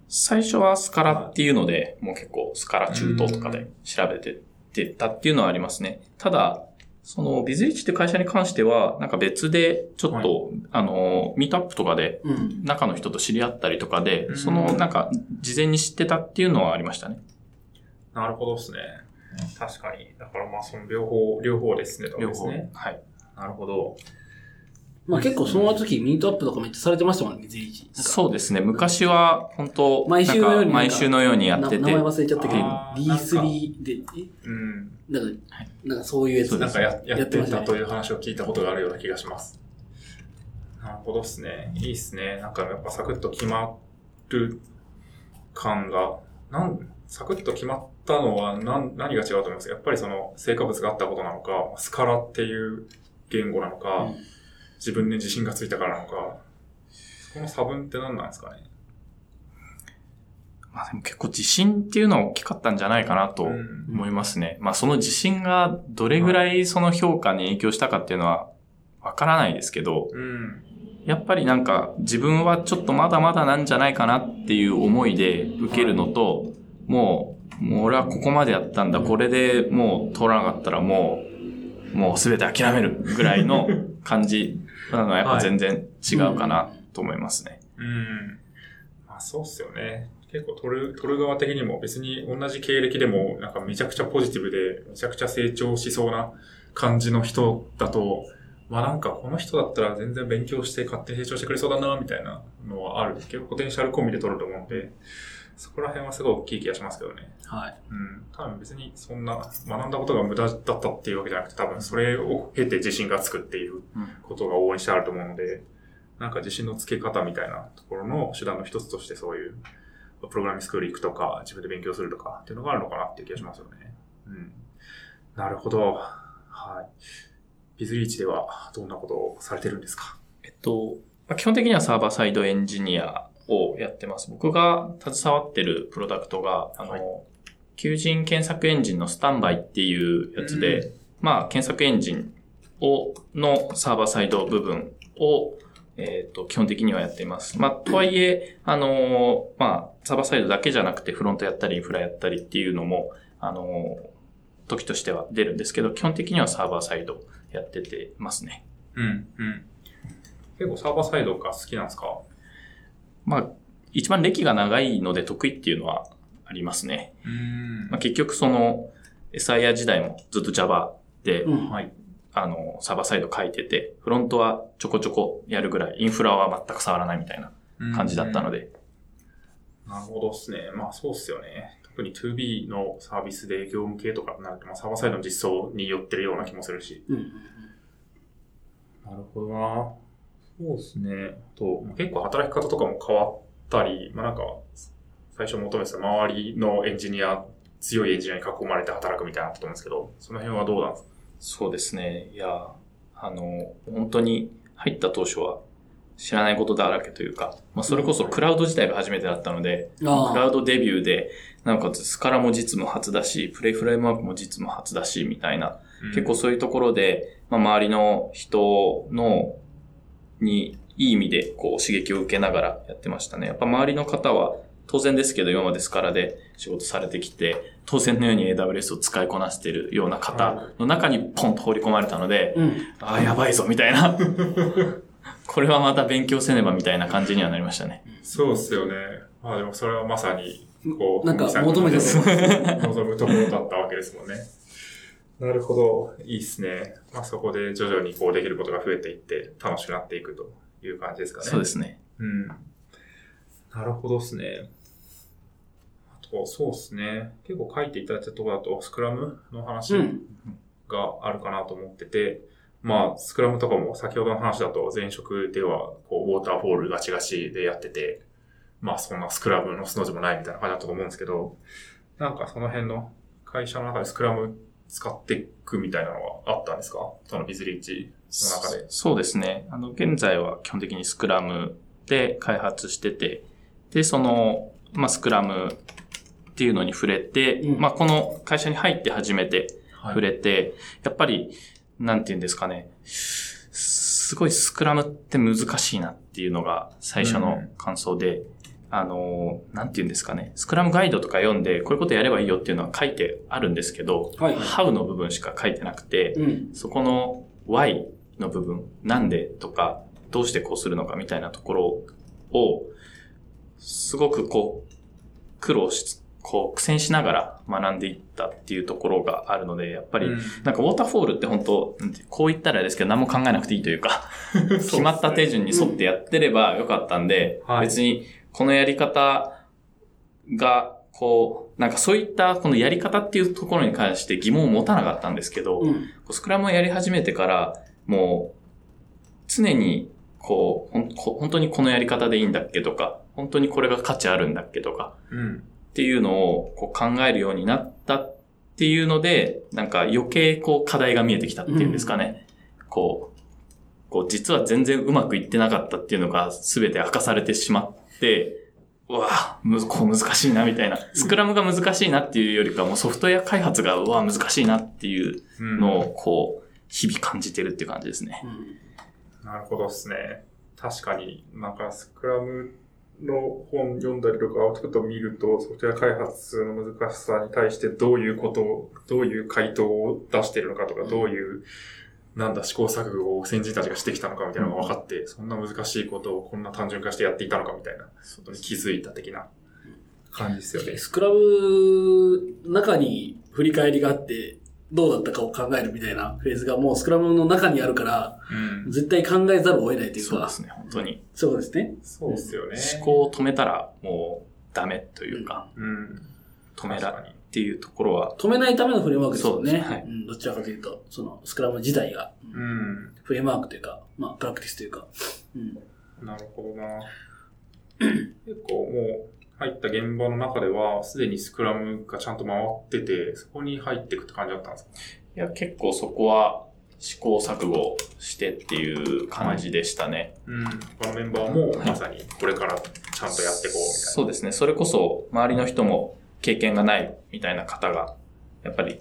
最初はスカラっていうので、もう結構スカラ中東とかで調べてってたっていうのはありますね。ただ、そのビズリッチって会社に関しては、なんか別でちょっと、あの、ミートアップとかでうん。中の人と知り合ったりとかでう、んそのなんか事前に知ってたっていうのはありましたね。なるほどですね。確かに。だからまあその両方、両方ですね。両方。ね。はい。なるほど。まあ結構その時ミートアップとかめっちゃされてましたもんね、水一。なんかそうですね。昔は本当毎週のように毎週のようにやってて。な名前忘れちゃったけどあ、ー D3 で、えうん。なんか、なんかそういうやつなんかややってたという話を聞いたことがあるような気がします。なるほどっすね。いいっすね。なんかやっぱサクッと決まる感が、なん、サクッと決まったのは何何が違うと思いますやっぱりその成果物があったことなのか、スカラっていう言語なのか、うん自分で自信がついたからなのか、そこの差分って何なんですかねまあでも結構自信っていうのは大きかったんじゃないかなとうん思いますね。まあその自信がどれぐらいその評価に影響したかっていうのはわからないですけど、うん。やっぱりなんか自分はちょっとまだまだなんじゃないかなっていう思いで受けるのと、もう、もう俺はここまでやったんだ、これでもう通らなかったらもう、もうすべて諦めるぐらいの感じなのはやっぱ全然違うかなと思いますね。うん。まあそうっすよね。結構取る、取る側的にも別に同じ経歴でもなんかめちゃくちゃポジティブでめちゃくちゃ成長しそうな感じの人だと、まあなんかこの人だったら全然勉強して勝手に成長してくれそうだなみたいなのはある。結構ポテンシャル込みで取ると思うんで、そこら辺はすごい大きい気がしますけどね。はい。うん。多分別にそんな学んだことが無駄だったっていうわけじゃなくて多分それを経て自信がつくっていうことが応援してあると思うので、なんか自信のつけ方みたいなところの手段の一つとしてそういうプログラミングスクール行くとか自分で勉強するとかっていうのがあるのかなっていう気がしますよね。うん。なるほど。はい。ビズリーチではどんなことをされてるんですか？えっと、まあ基本的にはサーバーサイドエンジニアをやってます。僕が携わってるプロダクトが、あの、はい求人検索エンジンのスタンバイっていうやつで、まあ、検索エンジンを、のサーバーサイド部分を、えっ、と、基本的にはやっています。まあ、とはいえ、あの、まあ、サーバーサイドだけじゃなくて、フロントやったり、インフラやったりっていうのも、あの、時としては出るんですけど、基本的にはサーバーサイドやっててますね。うん。うん。結構サーバーサイドが好きなんですか？まあ、一番歴が長いので得意っていうのはありますね。うんまあ、結局その SIR 時代もずっと Java で、うんはい。あの、サーバーサイド書いてて、フロントはちょこちょこやるぐらい、インフラは全く触らないみたいな感じだったので、なるほどですね。まあそうっすよね。特に 2B のサービスで業務系とかになると、まあ、サーバーサイドの実装に寄ってるような気もするし。うん。なるほどな。そうですね。あと、まあ結構働き方とかも変わったり、まあなんか、最初求めてた周りのエンジニア、強いエンジニアに囲まれて働くみたいなことなんですけど、その辺はどうなんですか？そうですね。いや、あの、本当に入った当初は知らないことだらけというか、まあ、それこそクラウド自体が初めてだったので、クラウドデビューで、なおかつスカラも実務初だし、プレイフレームワークも実務初だし、みたいな、結構そういうところで、まあ、周りの人の、に、いい意味で、こう、刺激を受けながらやってましたね。やっぱ周りの方は、当然ですけど、今までスカラで仕事されてきて、当然のように AWS を使いこなしているような方の中にポンと放り込まれたので、うん。ああ、やばいぞ、みたいな。[laughs] これはまた勉強せねば、みたいな感じにはなりましたね。そうっすよね。まあでもそれはまさに、こう、なんか求めてる [laughs] 望むところだったわけですもんね。なるほど。いいっすね。まあそこで徐々にこうできることが増えていって楽しくなっていくという感じですかね。そうですね。うん。なるほどですね。そう、そうですね。結構書いていただいたところだと、スクラムの話うん。があるかなと思ってて、まあ、スクラムとかも先ほどの話だと前職では、こう、ウォーターフォールガチガチでやってて、まあ、そんなスクラムのスの字もないみたいな感じだったと思うんですけど、なんかその辺の会社の中でスクラム使っていくみたいなのはあったんですか？そのビズリッチの中で。そうですね。あの、現在は基本的にスクラムで開発してて、で、その、まあ、スクラムっていうのに触れて、うん。まあ、この会社に入って初めては触れて、やっぱり、なんて言うんですかね、すごいスクラムって難しいなっていうのが最初の感想で、あの、なんて言うんですかね、スクラムガイドとか読んで、こういうことやればいいよっていうのは書いてあるんですけど、はい。How の部分しか書いてなくて、うん。そこの Why の部分、なんでとか、どうしてこうするのかみたいなところを、すごくこう、苦労し、こう、苦戦しながら学んでいったっていうところがあるので、やっぱり、うん。なんかウォーターフォールって本当、こう言ったらあれですけど、何も考えなくていいというか、[laughs] [laughs] 決まった手順に沿ってやってればよかったんで、はい。別にこのやり方が、こう、なんかそういったこのやり方っていうところに関して疑問を持たなかったんですけど、うん。スクラムをやり始めてから、もう、常に、こう、本当にこのやり方でいいんだっけとか、本当にこれが価値あるんだっけとか、うん。っていうのをこう考えるようになったっていうので、なんか余計こう課題が見えてきたっていうんですかね。こう、こう実は全然うまくいってなかったっていうのが全て明かされてしまって、うわぁ、むこう難しいなみたいな。スクラムが難しいなっていうよりかもソフトウェア開発がうわ難しいなっていううんのをこう、日々感じてるっていう感じですね。なるほどですね。確かになんかスクラムの本読んだりとかアウトプットを見ると、ソフトウェア開発の難しさに対してどういうことを、どういう回答を出しているのかとか、どういう、なんだ試行錯誤を先人たちがしてきたのかみたいなのが分かって、そんな難しいことをこんな単純化してやっていたのかみたいな、ことに気づいた的な感じですよね。スクラム中に振り返りがあって、どうだったかを考えるみたいなフェーズがもうスクラムの中にあるから、うん。絶対考えざるを得ないというか、そうですね、本当に。そうですね。そうですよね。思考を止めたらもうダメというか、うん。止めらっていうところは、止めないためのフレームワークですよね。そうですはいうんどちらかというと、そのスクラム自体が、うん。フレームワークというか、まあ、プラクティスというか。うん。なるほどな。結構もう入った現場の中では、すでにスクラムがちゃんと回ってて、そこに入っていくって感じだったんですか？いや、結構そこは試行錯誤してっていう感じでしたね。うん。他のメンバーもまさにこれからちゃんとやっていこうみたいな。そうですね。それこそ周りの人も経験がないみたいな方が、やっぱり、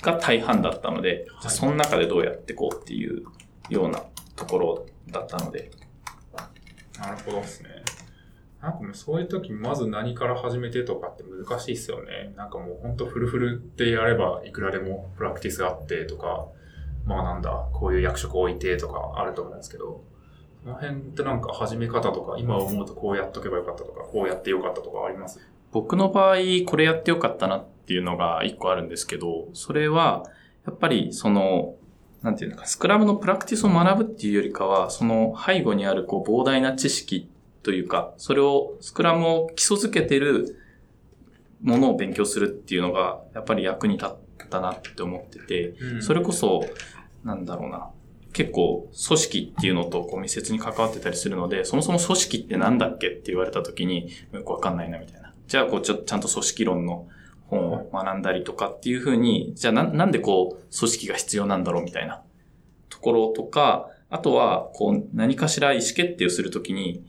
が大半だったので、じゃあその中でどうやっていこうっていうようなところだったので、なるほどですね。なんかもうそういう時まず何から始めてとかって難しいですよね。なんかもうほんとフルフルでやればいくらでもプラクティスがあってとか、まあなんだ、こういう役職置いてとかあると思うんですけど、その辺ってなんか始め方とか、今思うとこうやっとけばよかったとか、こうやってよかったとかあります？僕の場合、これやってよかったなっていうのが一個あるんですけど、それは、やっぱりその、なんていうのか、スクラムのプラクティスを学ぶっていうよりかは、その背後にあるこう膨大な知識というか、それを、スクラムを基礎づけてるものを勉強するっていうのが、やっぱり役に立ったなって思ってて、それこそ、なんだろうな。結構、組織っていうのとこう密接に関わってたりするので、そもそも組織ってなんだっけって言われた時に、よくわかんないなみたいな。じゃあ、こう、ちょ、ちゃんと組織論の本を学んだりとかっていうふうに、じゃあな、なんでこう、組織が必要なんだろうみたいなところとか、あとは、こう、何かしら意思決定をするときに、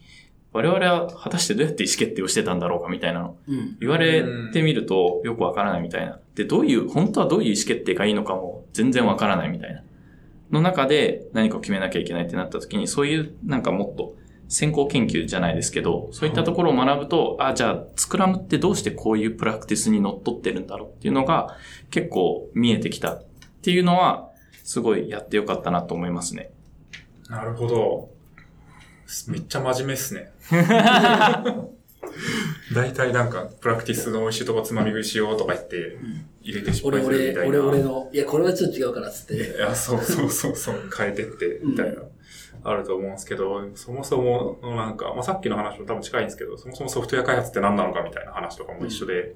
我々は果たしてどうやって意思決定をしてたんだろうかみたいなのうん。言われてみるとよくわからないみたいな。で、どういう、本当はどういう意思決定がいいのかも全然わからないみたいな。の中で何かを決めなきゃいけないってなった時に、そういうなんかもっと先行研究じゃないですけど、そういったところを学ぶと、あ、じゃあ、スクラムってどうしてこういうプラクティスにのっとってるんだろうっていうのが結構見えてきたっていうのは、すごいやってよかったなと思いますね。なるほど。めっちゃ真面目っすね。[laughs] 大体なんか、プラクティスの美味しいとこつまみ食いしようとか言って、入れて失俺、俺敗するみ、たいな。俺、俺の、いや、これはちょっと違うからっつって。いや、そうそうそうそう、変えてって、みたいな。あると思うんですけど、そもそものなんか、まあ、さっきの話も多分近いんですけど、そもそもソフトウェア開発って何なのかみたいな話とかも一緒で、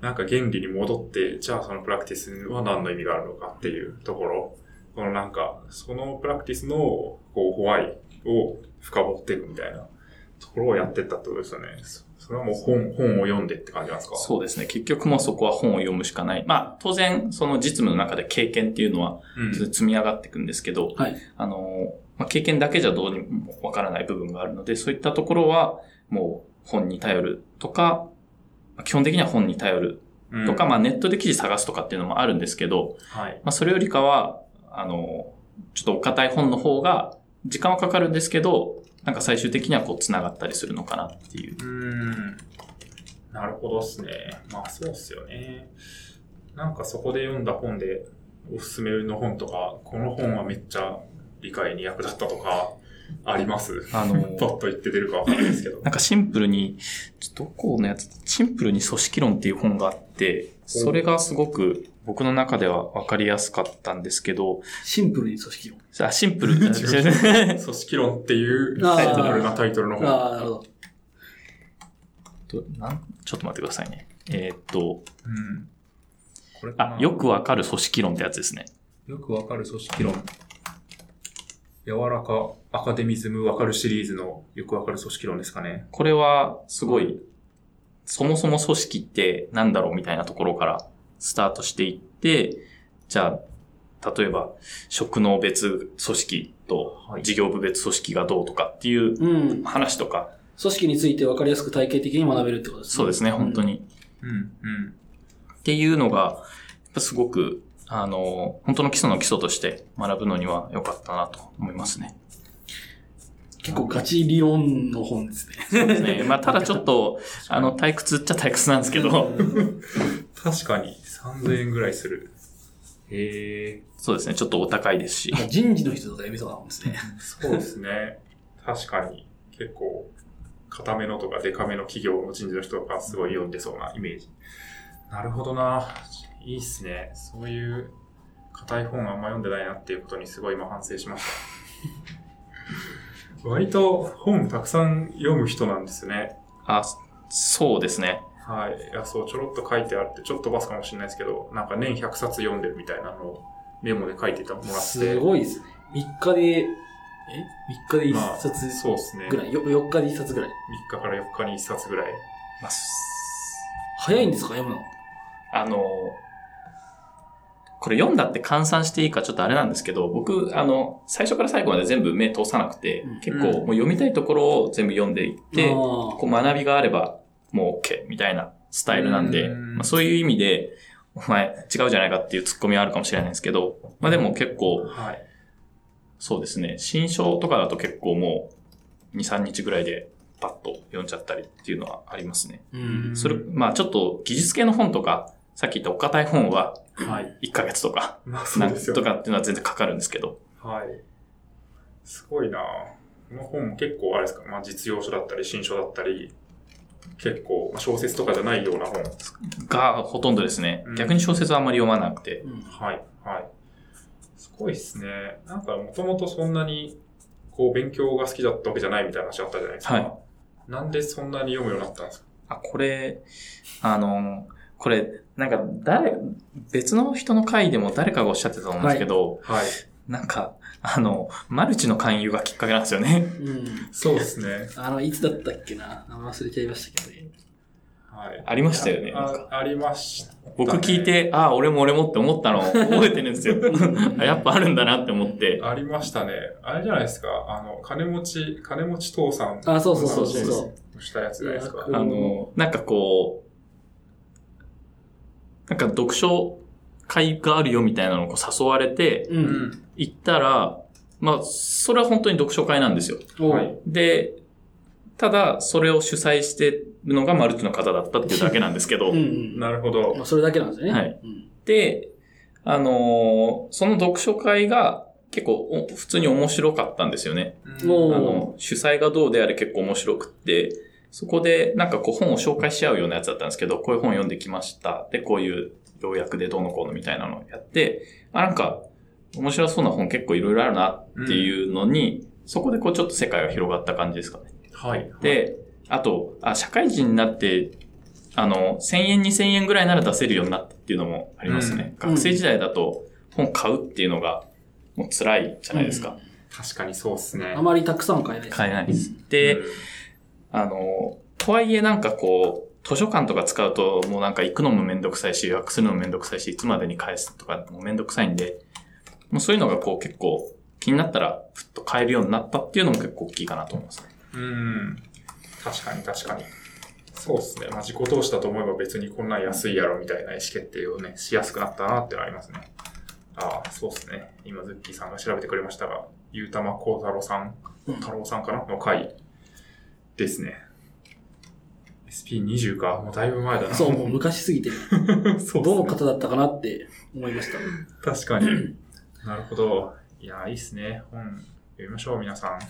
なんか原理に戻って、じゃあそのプラクティスは何の意味があるのかっていうところ、このなんか、そのプラクティスの、こう、ホワイを深掘っていくみたいなところをやってったってことですよね。そそれはもう本、本を読んでって感じなんですか？そうですね。結局もうそこは本を読むしかない。まあ、当然、その実務の中で経験っていうのはうん。積み上がっていくんですけど、はい。あの、まあ、経験だけじゃどうにもわからない部分があるので、そういったところはもう本に頼るとか、まあ基本的には本に頼るうんとか、まあネットで記事探すとかっていうのもあるんですけど、はい。まあそれよりかは、あの、ちょっとお堅い本の方が時間はかかるんですけど、なんか最終的にはこう繋がったりするのかなっていう。うーん。なるほどっすね。まあそうっすよね。なんかそこで読んだ本で、おすすめの本とか、この本はめっちゃ理解に役立ったとか、あります？あの [laughs] パッと言って出るかわかんないですけど。なんかシンプルに、ちょっとどこのやつ、シンプルに組織論っていう本があって、それがすごく僕の中では分かりやすかったんですけど、シンプルに組織論。あシンプル。違 [laughs] う [laughs] 組織論っていうタイトルなタイトルの本。ああ、なるほど。となん？ちょっと待ってくださいね。えーっと、うん。あ、よくわかる組織論ってやつですね。よくわかる組織論。柔らかアカデミズムわかるシリーズのよくわかる組織論ですかね。これはすごい、そもそも組織ってなんだろうみたいなところからスタートしていって、じゃあ、例えば、職能別組織とはい事業部別組織がどうとかっていううん。話とか、組織について分かりやすく体系的に学べるってことですね。そうですね、本当に。うん、うん。っていうのが、やっぱすごく、あの、本当の基礎の基礎として学ぶのには良かったなと思いますね。結構ガチ理論の本ですね。そうですね。まあ、ただちょっと、[laughs] あの、退屈っちゃ退屈なんですけど、確かに3000円ぐらいする。へえ。そうですね、ちょっとお高いですし。人事の人とか読みそうな本ですね。そうですね。確かに結構、固めのとかデカめの企業の人事の人とかすごい読んでそうなイメージ。なるほどな。いいっすね。そういう硬い本あんま読んでないなっていうことにすごい今反省しました。[laughs] 割と本たくさん読む人なんですね。あ、そうですね。はい。いや、そう、ちょろっと書いてあって、ちょっと飛ばすかもしれないですけど、なんか年100冊読んでるみたいなのをメモで書いてもらって。すごいですね。3日で、え ?3 日でまあ1冊そうですね。ぐらい、よ ?4 日で1冊ぐらい？3日から4日に1冊ぐらい。まあ、す早いんですか読むの？あの、これ読んだって換算していいかちょっとあれなんですけど、僕、あの、最初から最後まで全部目通さなくて、うん結構もう読みたいところを全部読んでいって、あーこう学びがあればもう OK みたいなスタイルなんで、うんまあ、そういう意味で、お前違うじゃないかっていうツッコミはあるかもしれないんですけど、まあでも結構、はい。そうですね、新書とかだと結構もう2、3日ぐらいでパッと読んじゃったりっていうのはありますね。うん。それ、まあちょっと技術系の本とか、さっき言ったお堅い本ははい。1ヶ月とか、まあそうですよ、とかっていうのは全然かかるんですけど、はい。すごいなこの本結構あれですか、まあ実用書だったり、新書だったり、結構、まあ小説とかじゃないような本。がほとんどですねうん。逆に小説はあんまり読まなくて。うんはい、はい。すごいですね。なんかもともとそんなに、こう勉強が好きだったわけじゃないみたいな話あったじゃないですか。はいなんでそんなに読むようになったんですか？あ、これ、あの、これ、なんか誰、別の人の回でも誰かがおっしゃってたと思うんですけど、はい。なんか、あの、マルチの勧誘がきっかけなんですよね。うん。そうですね。あの、いつだったっけな？あ忘れちゃいましたけどね。はい。ありましたよね。あありました、ね。僕聞い、て、ああ、俺も俺もって思ったのを覚えてるんですよ。[laughs] あやっぱあるんだなって思って。ありましたね。あれじゃないですか。あの、金持ち、金持ち父さん。あそうそうそうそうそうしたやつじゃないですか。うんあの、なんかこう、なんか読書会があるよみたいなのをこう誘われて、行ったら、まあ、それは本当に読書会なんですよ。で、ただ、それを主催してるのがマルチの方だったっていうだけなんですけどうん、うん。なるほどまあ、。それだけなんですね。はいうん。で、あのーその読書会が結構お普通に面白かったんですよね。あの、主催がどうであれ結構面白くって、そこでなんかこう本を紹介し合うようなやつだったんですけど、こういう本読んできました。で、こういう要約でどうのこうのみたいなのをやって、あ、なんか面白そうな本結構いろいろあるなっていうのに、そこでこうちょっと世界が広がった感じですかね。はい。で、あと、あ、社会人になって、あの、1000円、2000円ぐらいなら出せるようになったっていうのもありますね。うん学生時代だと本買うっていうのがもう辛いじゃないですか。確かにそうっすね。あまりたくさん買えないです。買えないです。で、うんあの、とはいえなんかこう、図書館とか使うともうなんか行くのもめんどくさいし、予約するのもめんどくさいし、いつまでに返すとかもめんどくさいんで、もうそういうのがこう結構気になったらふっと買えるようになったっていうのも結構大きいかなと思いますね。うん。確かに確かに。そうですね。まあ自己投資だと思えば別にこんなん安いやろみたいな意思決定をね、しやすくなったなってのありますね。ああ、そうですね。今、ズッキーさんが調べてくれましたが、ゆうたまこうたろうさん、うん太郎さんかなの回ですね。SP20 か。もうだいぶ前だな。そう、もう昔すぎて、[laughs] そうねどの方だったかなって思いました。確かに。[clears throat] なるほど。いや、いいっすね。本読みましょう、皆さん。[laughs]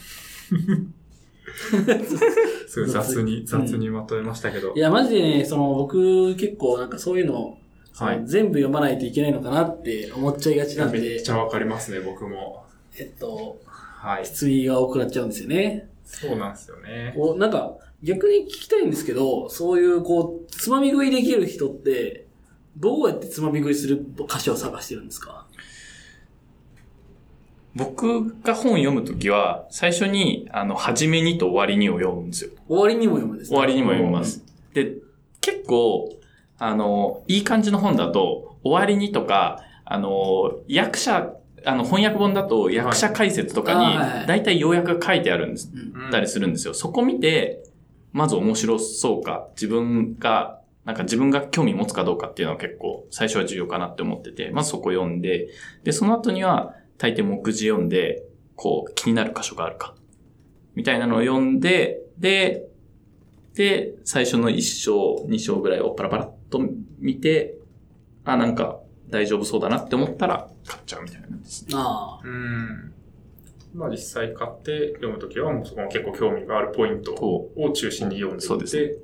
すごい雑に、雑にまとめましたけど。いや、マジでね、その、僕、結構なんかそういうの、はい全部読まないといけないのかなって思っちゃいがちなんでめっち、ゃわかりますね、僕も。えっと、はい。質疑が多くなっちゃうんですよね。そうなんですよね。こう、なんか、逆に聞きたいんですけど、そういう、こう、つまみ食いできる人って、どうやってつまみ食いする歌詞を探してるんですか？僕が本読むときは、最初に、あの、初めにと終わりにを読むんですよ。終わりにも読むんです終わりにも読みます。で、結構、あの、いい感じの本だと、終わりにとか、あの、役者、あの、翻訳本だと役者解説とかに、だいたい要約が書いてあるんです。たりするんですよ。そこ見て、まず面白そうか、自分が、なんか自分が興味持つかどうかっていうのは結構最初は重要かなって思ってて、まずそこ読んで、で、その後には大抵目次読んで、こう気になる箇所があるか、みたいなのを読んで、で、で、最初の1章、2章ぐらいをパラパラっと見て、あ、なんか大丈夫そうだなって思ったら買っちゃうみたいな感じですね。ああ。うん。まあ実際買って読むときはもうそこの結構興味があるポイントこを中心に読んでそうでいって、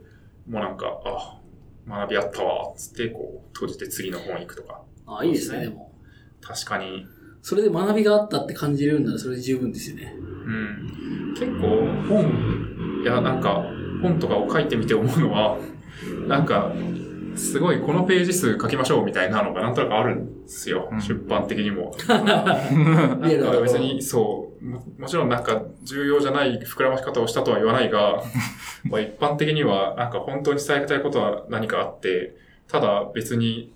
もうなんか、あ、学びあったわ、つってこう閉じて次の本行くとか。ああ、いいですね、でも。確かに、それで学びがあったって感じれるんならそれで十分ですよね。うん。結構本、いやなんか本とかを書いてみて思うのは、なんか、すごいこのページ数書きましょうみたいなのがなんとなくあるんですよ。うん出版的にも。[laughs] ななんか別に、そうも、もちろんなんか重要じゃない膨らまし方をしたとは言わないが、[laughs] まあ一般的にはなんか本当に伝えたいことは何かあって、ただ別に、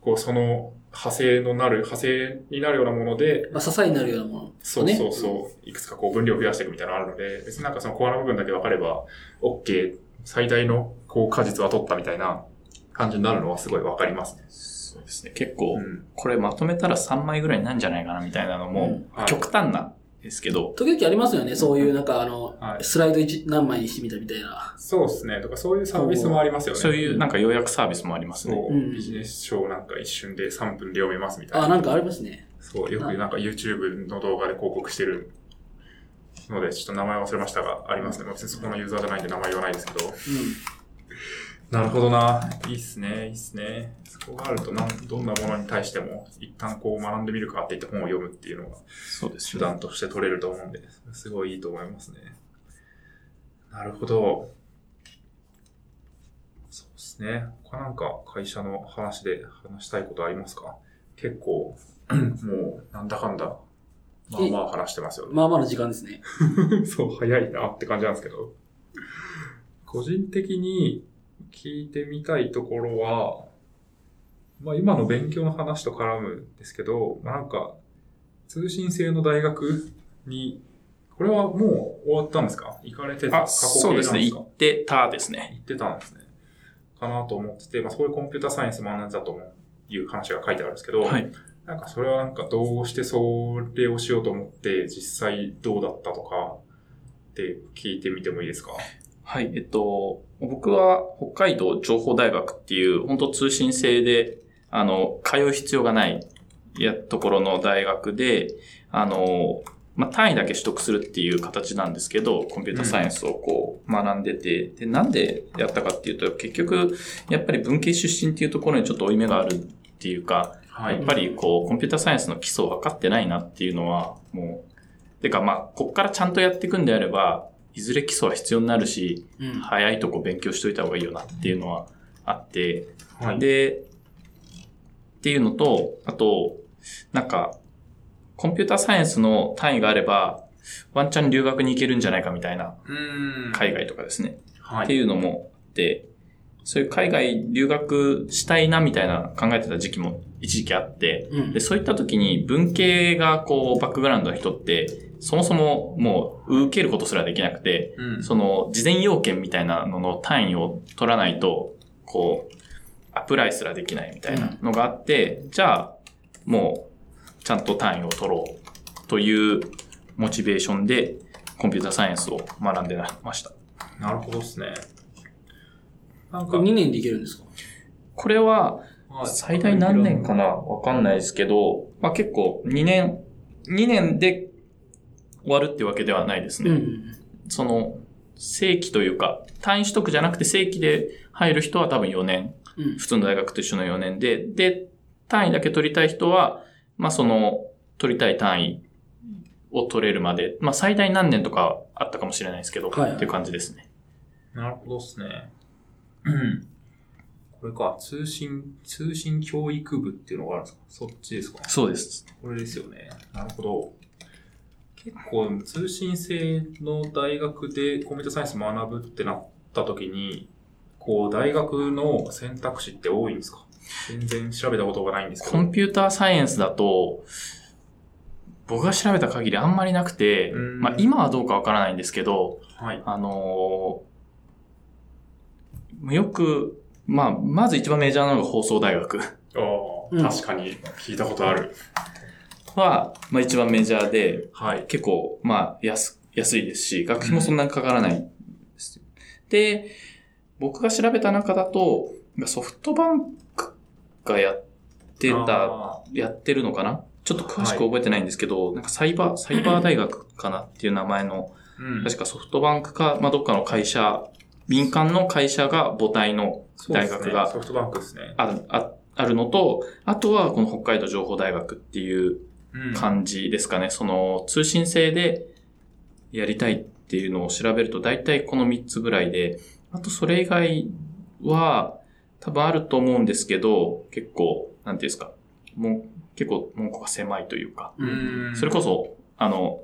こうその派生のなる、派生になるようなもので、まあ、支えになるようなもの、そうそうそう、いくつかこう分量を増やしていくみたいなのがあるので、別になんかそのコアな部分だけ分かれば、OK、最大のこう果実は取ったみたいな感じになるのはすごい分かりますね。そうですね。結構、うん。これまとめたら3枚ぐらいなんじゃないかなみたいなのも、うんはい極端なんですけど、時々ありますよね、そういうなんかあの、はいスライド一何枚にしてみたみたいな。そうですね。とかそういうサービスもありますよね。そういうなんか要約サービスもありますね。そう、うんビジネス書をなんか一瞬で3分で読めますみたいな。あ、なんかありますね。そう、よくなんか YouTube の動画で広告してるので、ちょっと名前忘れましたが、ありますね。まあ別にそこのユーザーじゃないんで名前言わないですけど。うなるほどな。いいっすね、いいっすね。そこがあるとなん、どんなものに対しても、一旦こう学んでみるかって言って本を読むっていうのがそうですね。手段として取れると思うんで、すごいいいと思いますね。なるほど。そうですね。他なんか会社の話で話したいことありますか？結構、[clears throat] もう、なんだかんだ、まあまあ話してますよん。ね。まあまあの時間ですね。[laughs] そう、早いなって感じなんですけど。個人的に聞いてみたいところは、まあ今の勉強の話と絡むんですけど、まあなんか、通信制の大学に、これはもう終わったんですか？行かれてたあ、そうですね。過去形なん言ってたですね。行ってたんですね。かなと思ってて、まあそういうコンピュータサイエンス学んでたという話が書いてあるんですけど、はい。なんかそれはなんかどうしてそれをしようと思って実際どうだったとかって聞いてみてもいいですか？はい。えっと、僕は北海道情報大学っていう、本当通信制で、あの、通う必要がないやところの大学で、あの、まあ、単位だけ取得するっていう形なんですけど、コンピュータサイエンスをこう学んでて、で、なんでやったかっていうと、結局、やっぱり文系出身っていうところにちょっと負い目があるっていうか、はやっぱりこう、コンピュータサイエンスの基礎を分かってないなっていうのは、もう、てかまあ、こっからちゃんとやっていくんであれば、いずれ基礎は必要になるし、うん。早いとこ勉強しといた方がいいよなっていうのはあって、はい。で、っていうのと、あと、なんか、コンピューターサイエンスの単位があれば、ワンチャン留学に行けるんじゃないかみたいな、うん。海外とかですね。はい。っていうのもあって、そういう海外留学したいなみたいな考えてた時期も一時期あって、うんで、。そういった時に文系がこう、バックグラウンドの人って、そもそももう受けることすらできなくて、うん。その事前要件みたいなのの単位を取らないと、こう、アプライすらできないみたいなのがあって、じゃあ、もう、ちゃんと単位を取ろうというモチベーションで、コンピューターサイエンスを学んでました。なるほどですね。なんか、2年でいけるんですか？これは、はい最大何年かな？わかんないですけど、まあ結構2年、2年で終わるってわけではないですね。うん。その、正規というか、単位取得じゃなくて正規で入る人は多分4年。うん。普通の大学と一緒の4年で、で、単位だけ取りたい人は、まあその、取りたい単位を取れるまで、まあ最大何年とかあったかもしれないですけど、はいっていう感じですね。なるほどですね。う [clears throat] んこれか、通信、通信教育部っていうのがあるんですか？そっちですかそうです。これですよね。なるほど。結構、通信制の大学でコンピュータサイエンス学ぶってなった時に、こう、大学の選択肢って多いんですか？全然調べたことがないんですけど。コンピューターサイエンスだと、僕が調べた限りあんまりなくて、うんまあ今はどうかわからないんですけど、はい。あのーよく、まあ、まず一番メジャーなのが放送大学あうんあ、確かに聞いたことある。は、まあ一番メジャーで、はい。結構、まあ安、安いですし、学費もそんなにかからないです。で、僕が調べた中だと、ソフトバンクがやってた、あやってるのかな？ちょっと詳しく覚えてないんですけど、なんかサイバー、サイバー大学かなっていう名前の、ーうん確かソフトバンクか、まあ、どっかの会社、民間の会社が母体の大学がソフトバンクですね。ある、ああるのと、あとはこの北海道情報大学っていううん感じですかね。その通信制でやりたいっていうのを調べると大体この3つぐらいで、あとそれ以外は多分あると思うんですけど、結構、なんていうんですか、もう結構門戸が狭いというか、うんそれこそ、あの、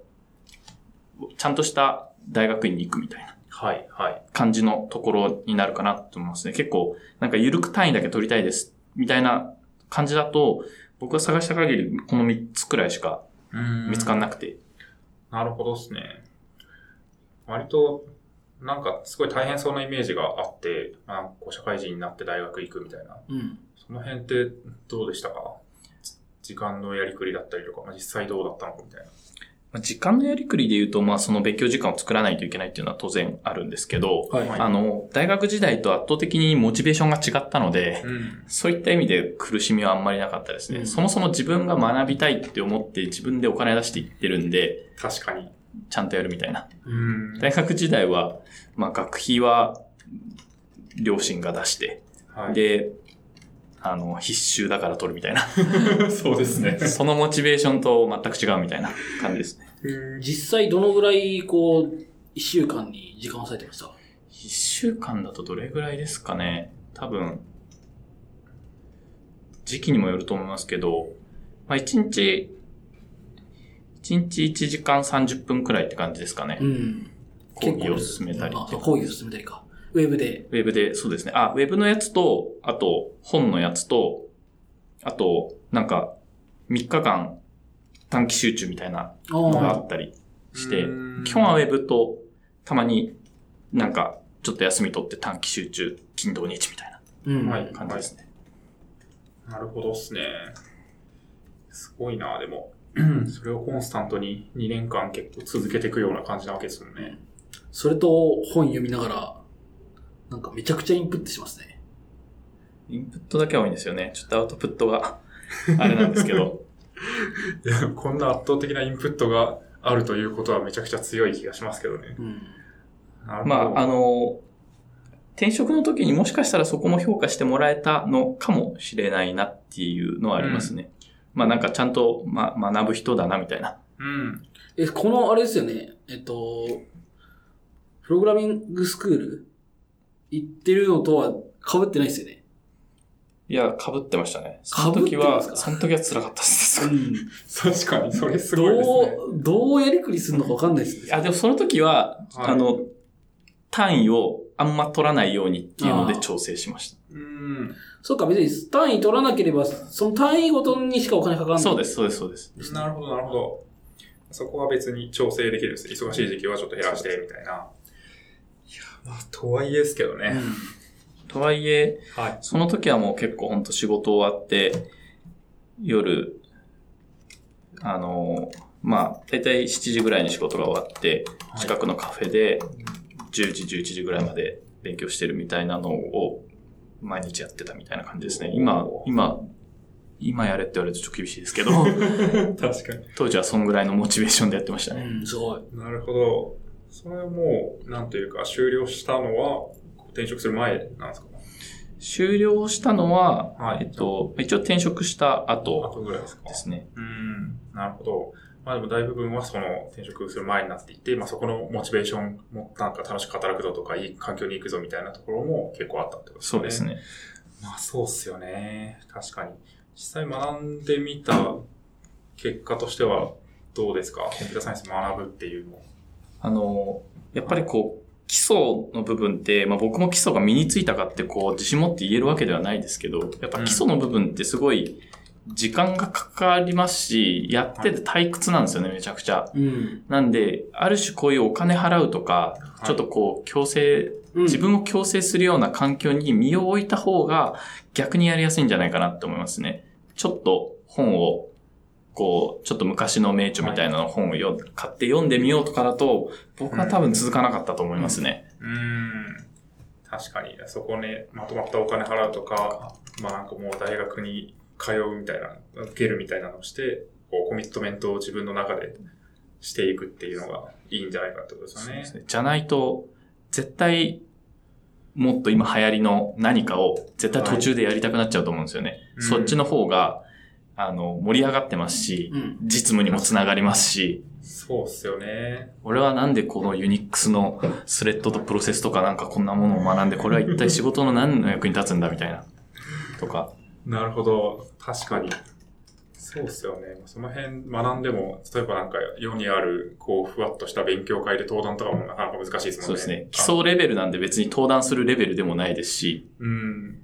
ちゃんとした大学院に行くみたいなはい、はい。感じのところになるかなと思いますね。結構、なんか緩く単位だけ取りたいです、みたいな感じだと、僕が探した限りこの3つくらいしか見つかんなくて。なるほどですね。割と、なんかすごい大変そうなイメージがあって、まあ、こう社会人になって大学行くみたいな。うん。その辺ってどうでしたか？時間のやりくりだったりとか、まあ、実際どうだったのかみたいな。まあ時間のやりくりで言うと、まあその勉強時間を作らないといけないっていうのは当然あるんですけど、はい。はいあの、大学時代と圧倒的にモチベーションが違ったので、うん。そういった意味で苦しみはあんまりなかったですね。うんそもそも自分が学びたいって思って自分でお金出していってるんで、確かに。ちゃんとやるみたいな。うん大学時代は、まあ学費は両親が出して、はい。で、あの、必修だから取るみたいな。[laughs] そうですね。そのモチベーションと全く違うみたいな感じですね。実際どのぐらい、こう、一週間に時間を割いてました？一週間だとどれぐらいですかね多分、時期にもよると思いますけど、まあ一日、一日1時間30分くらいって感じですかね。ん。講義を進めたりあって講義を進めたりか。ウェブで。ウェブで、そうですね。あ、ウェブのやつと、あと、本のやつと、あと、なんか、3日間短期集中みたいなあのがああ。ったりして、うん基本はウェブと、たまになんか、ちょっと休み取って短期集中、金土日みたいうん。はいな感じですね。なるほどっすね。すごいな、でも。[clears throat] それをコンスタントに2年間結構続けていくような感じなわけですもんね。それと本読みながら、なんかめちゃくちゃインプットしますね。インプットだけは多いんですよね。ちょっとアウトプットが、あれなんですけど。[laughs] いや、こんな圧倒的なインプットがあるということはめちゃくちゃ強い気がしますけどね。うん。なるほどまあ、あ、の、転職の時にもしかしたらそこも評価してもらえたのかもしれないなっていうのはありますね。まあなんかちゃんと、ま、学ぶ人だなみたいなうん。え、このあれですよね。えっと、プログラミングスクール行ってるのとは被ってないですよね。いや、被ってましたね。その時は、その時は辛かったです。ん。確かに、それすごいですどね。う、どうやりくりするのかわかんないですね。いや、でもその時は、はいあの、単位をあんま取らないようにっていうので調整しました。うん。そうか、別に単位取らなければ、その単位ごとにしかお金かかんない。そうです、そうです、そうです。なるほど、なるほど。そこは別に調整できるんです。忙しい時期はちょっと減らして、みたいな。いや、まあ、とはいえですけどね。うん。とはいえ、はい。その時はもう結構本当仕事終わって、夜、あの、まあ、だいたい7時ぐらいに仕事が終わって、はい近くのカフェで10時、11時ぐらいまで勉強してるみたいなのを毎日やってたみたいな感じですね。今今、今やれって言われるとちょっと厳しいですけど、[laughs] 確かに。当時はそんぐらいのモチベーションでやってましたね。うん、すごい。なるほど。それはもう、なんというか、終了したのは、転職する前なんですか？終了したのは、はいえっと、一応転職したあ後とぐらいですか？ですね。うん、なるほど。まあでも大部分はその転職する前になっていて、まあそこのモチベーションもなんか楽しく働くぞとか、いい環境に行くぞみたいなところも結構あったってことですね。そうです。ね。まあそうっすよね。確かに。実際学んでみた結果としてはどうですか？コンピューターサイエンス学ぶっていうの。あの、やっぱりこう、基礎の部分って、まあ僕も基礎が身についたかってこう、自信持って言えるわけではないですけど、やっぱ基礎の部分ってすごい、時間がかかりますし、やってて退屈なんですよね、めちゃくちゃ。うん。なんで、ある種こういうお金払うとか、いちょっとこう、強制、うん自分を強制するような環境に身を置いた方が逆にやりやすいんじゃないかなって思いますね。ちょっと本を、こう、ちょっと昔の名著みたいなの本をよ買って読んでみようとかだと、僕は多分続かなかったと思いますね。うーん。確かに、そこね、まとまったお金払うとか、まあなんかもう大学に通うみたいな、受けるみたいなのをして、こうコミットメントを自分の中でしていくっていうのがいいんじゃないかってことですよね。そうですねじゃないと、絶対、もっと今流行りの何かを絶対途中でやりたくなっちゃうと思うんですよね。うんそっちの方が、あの、盛り上がってますし、うん。実務にもつながりますし、そうっすよね。俺はなんでこのユニックスのスレッドとプロセスとかなんかこんなものを学んで、これは一体仕事の何の役に立つんだみたいな。とか。なるほど。確かに。そうっすよね。その辺学んでも、例えばなんか世にある、こう、ふわっとした勉強会で登壇とかもなかなか難しいですもんね。そうですね。基礎レベルなんで別に登壇するレベルでもないですし、うん。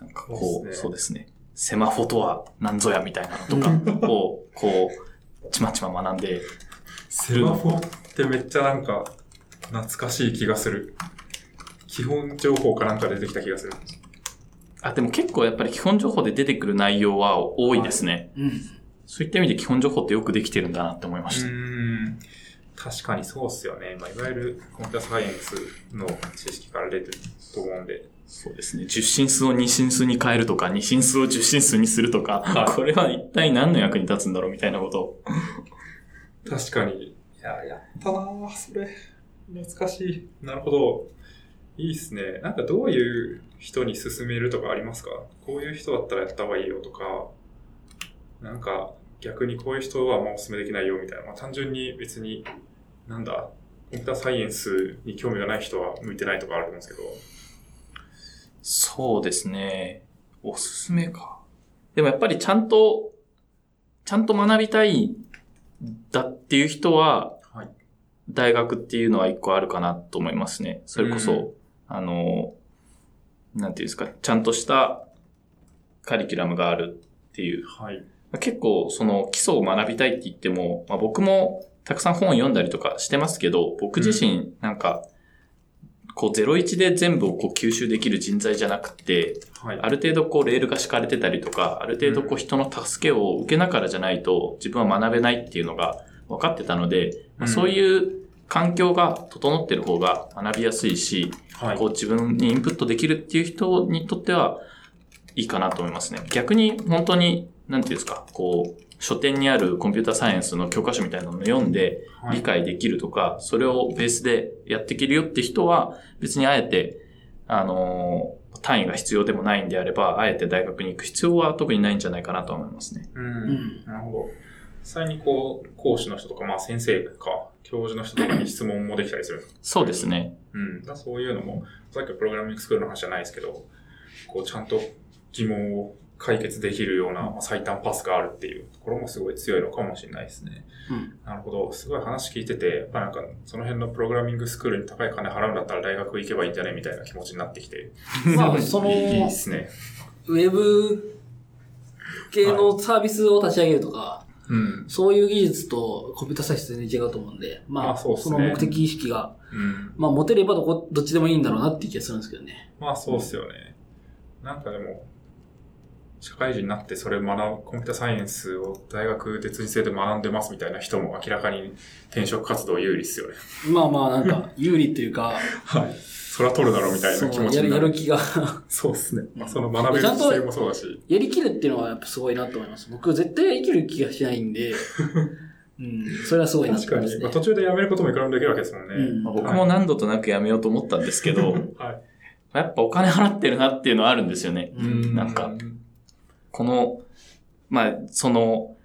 なんかこう、そうですね。セマフォとは何ぞやみたいなのとかを、こう、ちまちま学んで、セマフォってめっちゃなんか、懐かしい気がする。基本情報かなんか出てきた気がする。あ、でも結構やっぱり基本情報で出てくる内容は多いですね。うん。そういった意味で基本情報ってよくできてるんだなって思いました。ん。確かにそうっすよね。まあ、いわゆるコンピュータサイエンスの知識から出てると思うんで。そうですね。十進数を二進数に変えるとか、二進数を十進数にするとか、はいこれは一体何の役に立つんだろうみたいなことを。確かに。いや、やったなぁ、それ。懐かしい。なるほど。いいっすね。なんかどういう人に勧めるとかありますか？こういう人だったらやった方がいいよとか、なんか逆にこういう人はまあお勧めできないよみたいな。まあ単純に別に、なんだ、コンピューターサイエンスに興味がない人は向いてないとかあると思うんですけど。そうですね。おすすめか。でもやっぱりちゃんと、ちゃんと学びたいだっていう人は、はい大学っていうのは一個あるかなと思いますね。それこそ、うんあの、なんていうんですか、ちゃんとしたカリキュラムがあるっていう。はい。結構その基礎を学びたいって言っても、まあ、僕もたくさん本を読んだりとかしてますけど、僕自身なんか、こう01で全部をこう吸収できる人材じゃなくて、はい。ある程度こうレールが敷かれてたりとか、ある程度こう人の助けを受けながらじゃないと自分は学べないっていうのが分かってたので、まあうんそういう環境が整ってる方が学びやすいし、はい。こう自分にインプットできるっていう人にとってはいいかなと思いますね。逆に本当に、なんていうんですか、こう、書店にあるコンピュータサイエンスの教科書みたいなのを読んではい理解できるとか、それをベースでやっていけるよって人は、別にあえて、あのー単位が必要でもないんであれば、あえて大学に行く必要は特にないんじゃないかなと思いますね。うん。んなるほど。際にこう、講師の人とか、まあ先生か、教授の人とかに質問もできたりするんですかそうですね。うん。だそういうのも、さっきのプログラミングスクールの話じゃないですけど、こう、ちゃんと疑問を解決できるようなまあ最短パスがあるっていうところもすごい強いのかもしれないですね。うん。なるほど。すごい話聞いてて、やっぱなんか、その辺のプログラミングスクールに高い金払うんだったら大学行けばいいんじゃねみたいな気持ちになってきて。[laughs] まあ、その、いいいいですね。ウェブ系のサービスを立ち上げるとか、うん。そういう技術とコンピューターサイエンス全然違うと思うんで、まあ、あそねその目的意識が、うん。まあ、持てればどこ、どっちでもいいんだろうなっていう気がするんですけどね。まあそうっすよね。なんかでも、社会人になってそれ学ぶ、コンピューターサイエンスを大学で通じ性で学んでますみたいな人も明らかに転職活動有利っすよね。まあまあ、なんか、[laughs] 有利っていうか、はい。それは取るだろうみたいな気持ちそうやる、になる。やる気が、そうっすね。まあその学べる姿勢もそうだし。やりきるっていうのはやっぱすごいなと思います。僕、絶対やりきる気がしないんで、[laughs] うん、それはすごいなと確かに。思いますねまあ。途中で辞めることもいくらでもできるわけですもんね。うんまあ僕も何度となくやめようと思ったんですけど、はい。やっぱお金払ってるなっていうのはあるんですよね。うんなんかこの、まあ、その、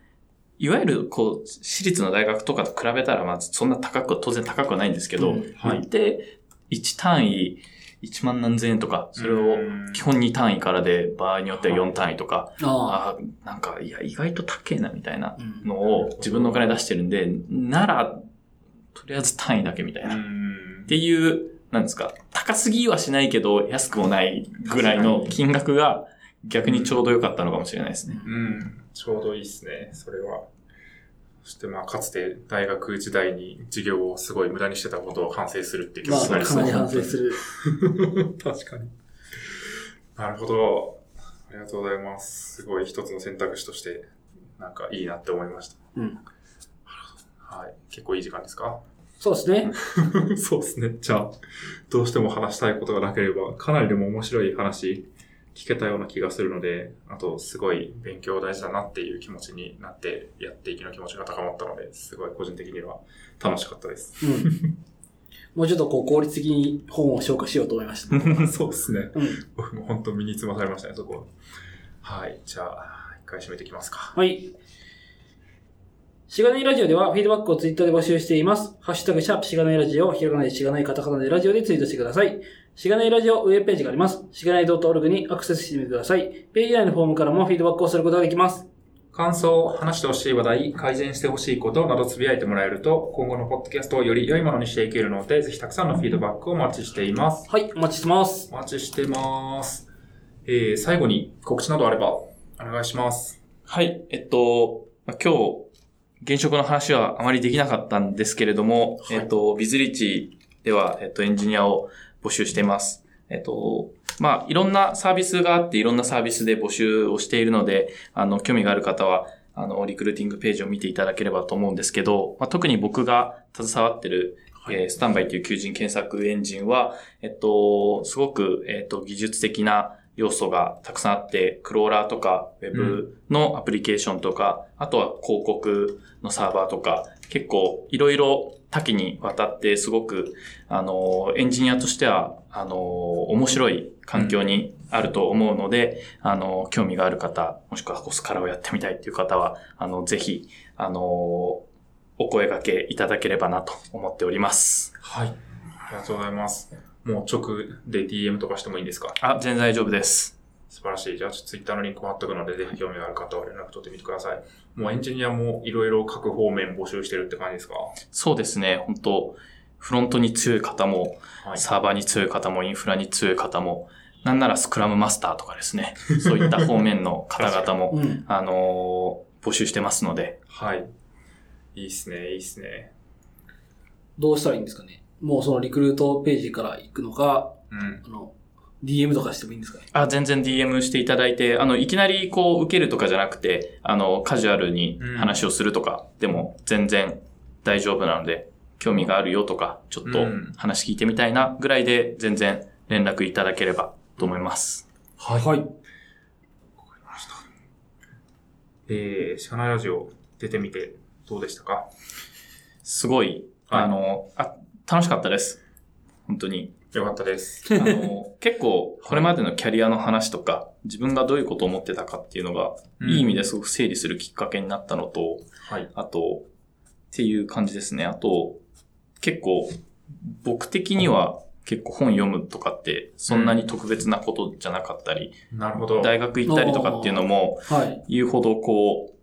いわゆる、こう、私立の大学とかと比べたら、まあ、そんな高くは、当然高くはないんですけど、うんはいで、1単位、1万何千円とか、それをうん基本2単位からで、場合によっては4単位とか、ああ。なんか、いや、意外と高えな、みたいなうんのを自分のお金出してるんで、なら、とりあえず単位だけみたいな。っうん。ていう、なんですか、高すぎはしないけど、安くもないぐらいの金額が、逆にちょうど良かったのかもしれないですね。うん。ちょうどいいですね。それは。そしてまあ、かつて大学時代に授業をすごい無駄にしてたことを反省するっていう気まあ、持ちになりそうかなり反省する。[laughs] 確かに。なるほど。ありがとうございます。すごい一つの選択肢として、なんかいいなって思いました。うん。はい。結構いい時間ですか？そうですね。[laughs] そうですね。じゃあ、どうしても話したいことがなければ、かなりでも面白い話聞けたような気がするので、あと、すごい勉強大事だなっていう気持ちになって、やっていきの気持ちが高まったので、すごい個人的には楽しかったです。うん。もうちょっとこう、効率的に本を消化しようと思いました。[laughs] そうですね。うん。僕も本当身につまされましたね、そこは。はい。じゃあ、一回締めていきますか。はい。しがないラジオではフィードバックをツイッターで募集しています。ハッシュタグシャープしがないラジオ、ひらがないしがないカタカナでラジオでツイートしてください。しがないラジオウェブページがあります。しがない .org にアクセスしてみてください。ページ内のフォームからもフィードバックをすることができます。感想、話してほしい話題、改善してほしいことなどつぶやいてもらえると、今後のポッドキャストをより良いものにしていけるので、ぜひたくさんのフィードバックをお待ちしています。はい、お待ちしてます。お待ちしてます。えー、最後に告知などあれば、お願いします。はい。えっと、まあ今日、現職の話はあまりできなかったんですけれども、はいえっと、ビズリッチでは、えっと、エンジニアを募集しています。えっと、まあ、いろんなサービスがあって、いろんなサービスで募集をしているので、あの、興味がある方は、あの、リクルーティングページを見ていただければと思うんですけど、まあ、特に僕が携わってる、えースタンバイという求人検索エンジンは、えっと、すごく、えっと、技術的な要素がたくさんあって、クローラーとか、ウェブのアプリケーションとか、あとは広告のサーバーとか、結構いろいろ多岐にわたってすごく、あの、エンジニアとしては、あの、面白い環境にあると思うので、あの、興味がある方、もしくはコスカラをやってみたいっていう方は、あの、ぜひ、あの、お声掛けいただければなと思っております。はい。ありがとうございます。もう直で DM とかしてもいいんですか？あ、全然大丈夫です。素晴らしい。じゃあ、ツイッターのリンクも貼っとくので、ぜひ興味がある方は連絡取ってみてください。もうエンジニアもいろいろ各方面募集してるって感じですか？そうですね、本当フロントに強い方も、はい。サーバーに強い方も、インフラに強い方も、なんならスクラムマスターとかですね、そういった方面の方々も、うん。あのー募集してますので、はい。いいっすね、いいっすね。どうしたらいいんですかね。もうそのリクルートページから行くのか、うん。あの、DM とかしてもいいんですかね？あ、全然 DM していただいて、あの、いきなりこう、受けるとかじゃなくて、あの、カジュアルに話をするとかでも全然大丈夫なので、興味があるよとか、ちょっとうん話聞いてみたいなぐらいで全然連絡いただければと思います。はい。はい。わかりました。えー、しかないラジオ出てみてどうでしたか？すごい、はいあの、あ、楽しかったです。本当に。よかったです。[laughs] あの、結構、これまでのキャリアの話とか、自分がどういうことを思ってたかっていうのが、うんいい意味ですごく整理するきっかけになったのと、はい。あと、っていう感じですね。あと、結構、僕的には結構本読むとかって、そんなに特別なことじゃなかったり、なるほど。大学行ったりとかっていうのも、はい。言うほどこう、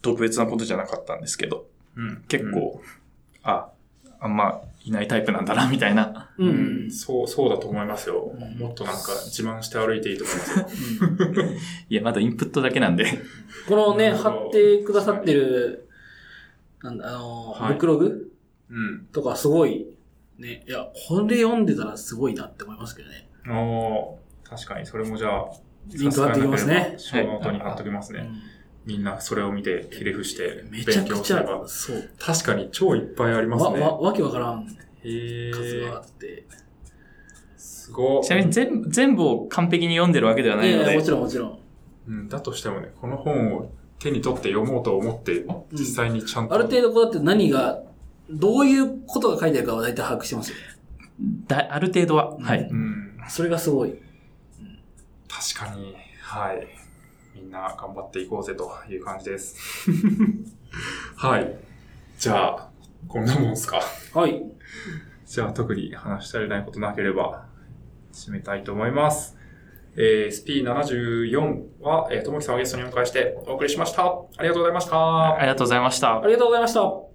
特別なことじゃなかったんですけど、うん結構、あ、あんまいないタイプなんだな、みたいな。ううんん、。そう、そうだと思いますようん。もっとなんか自慢して歩いていいと思いますよ。いや、まだインプットだけなんで。このね、貼ってくださってる、なんだ、あの、はいブックログうん。とかすごい、ね、いや、これ読んでたらすごいなって思いますけどね。おー確かに、それもじゃあ、リンク貼っておきますねショーノートに貼っておきますね。みんなそれを見て、ひれ伏してめちゃ勉くちゃ強すれば、。そう。確かに超いっぱいありますわ、ね。わ、わけわからんへ数があーって。すごちなみに全部、全部を完璧に読んでるわけではないのでいやいや、もち、ろんもちろん。うん、だとしてもね、この本を手に取って読もうと思って、実際にちゃんと。ある程度こうだって何が、どういうことが書いてあるかは大体把握してますよね。だある程度は、はい。うん、それがすごい。確かに、はい。みんな頑張っていこうぜという感じです。[laughs] はい。じゃあ、こんなもんすか？はい。じゃあ、特に話し足りないことなければ、締めたいと思います。えー、SP74 は、えー、ともきさんをゲストにお迎えしてお送りしました。ありがとうございました。ありがとうございましたあ。りがとうございました。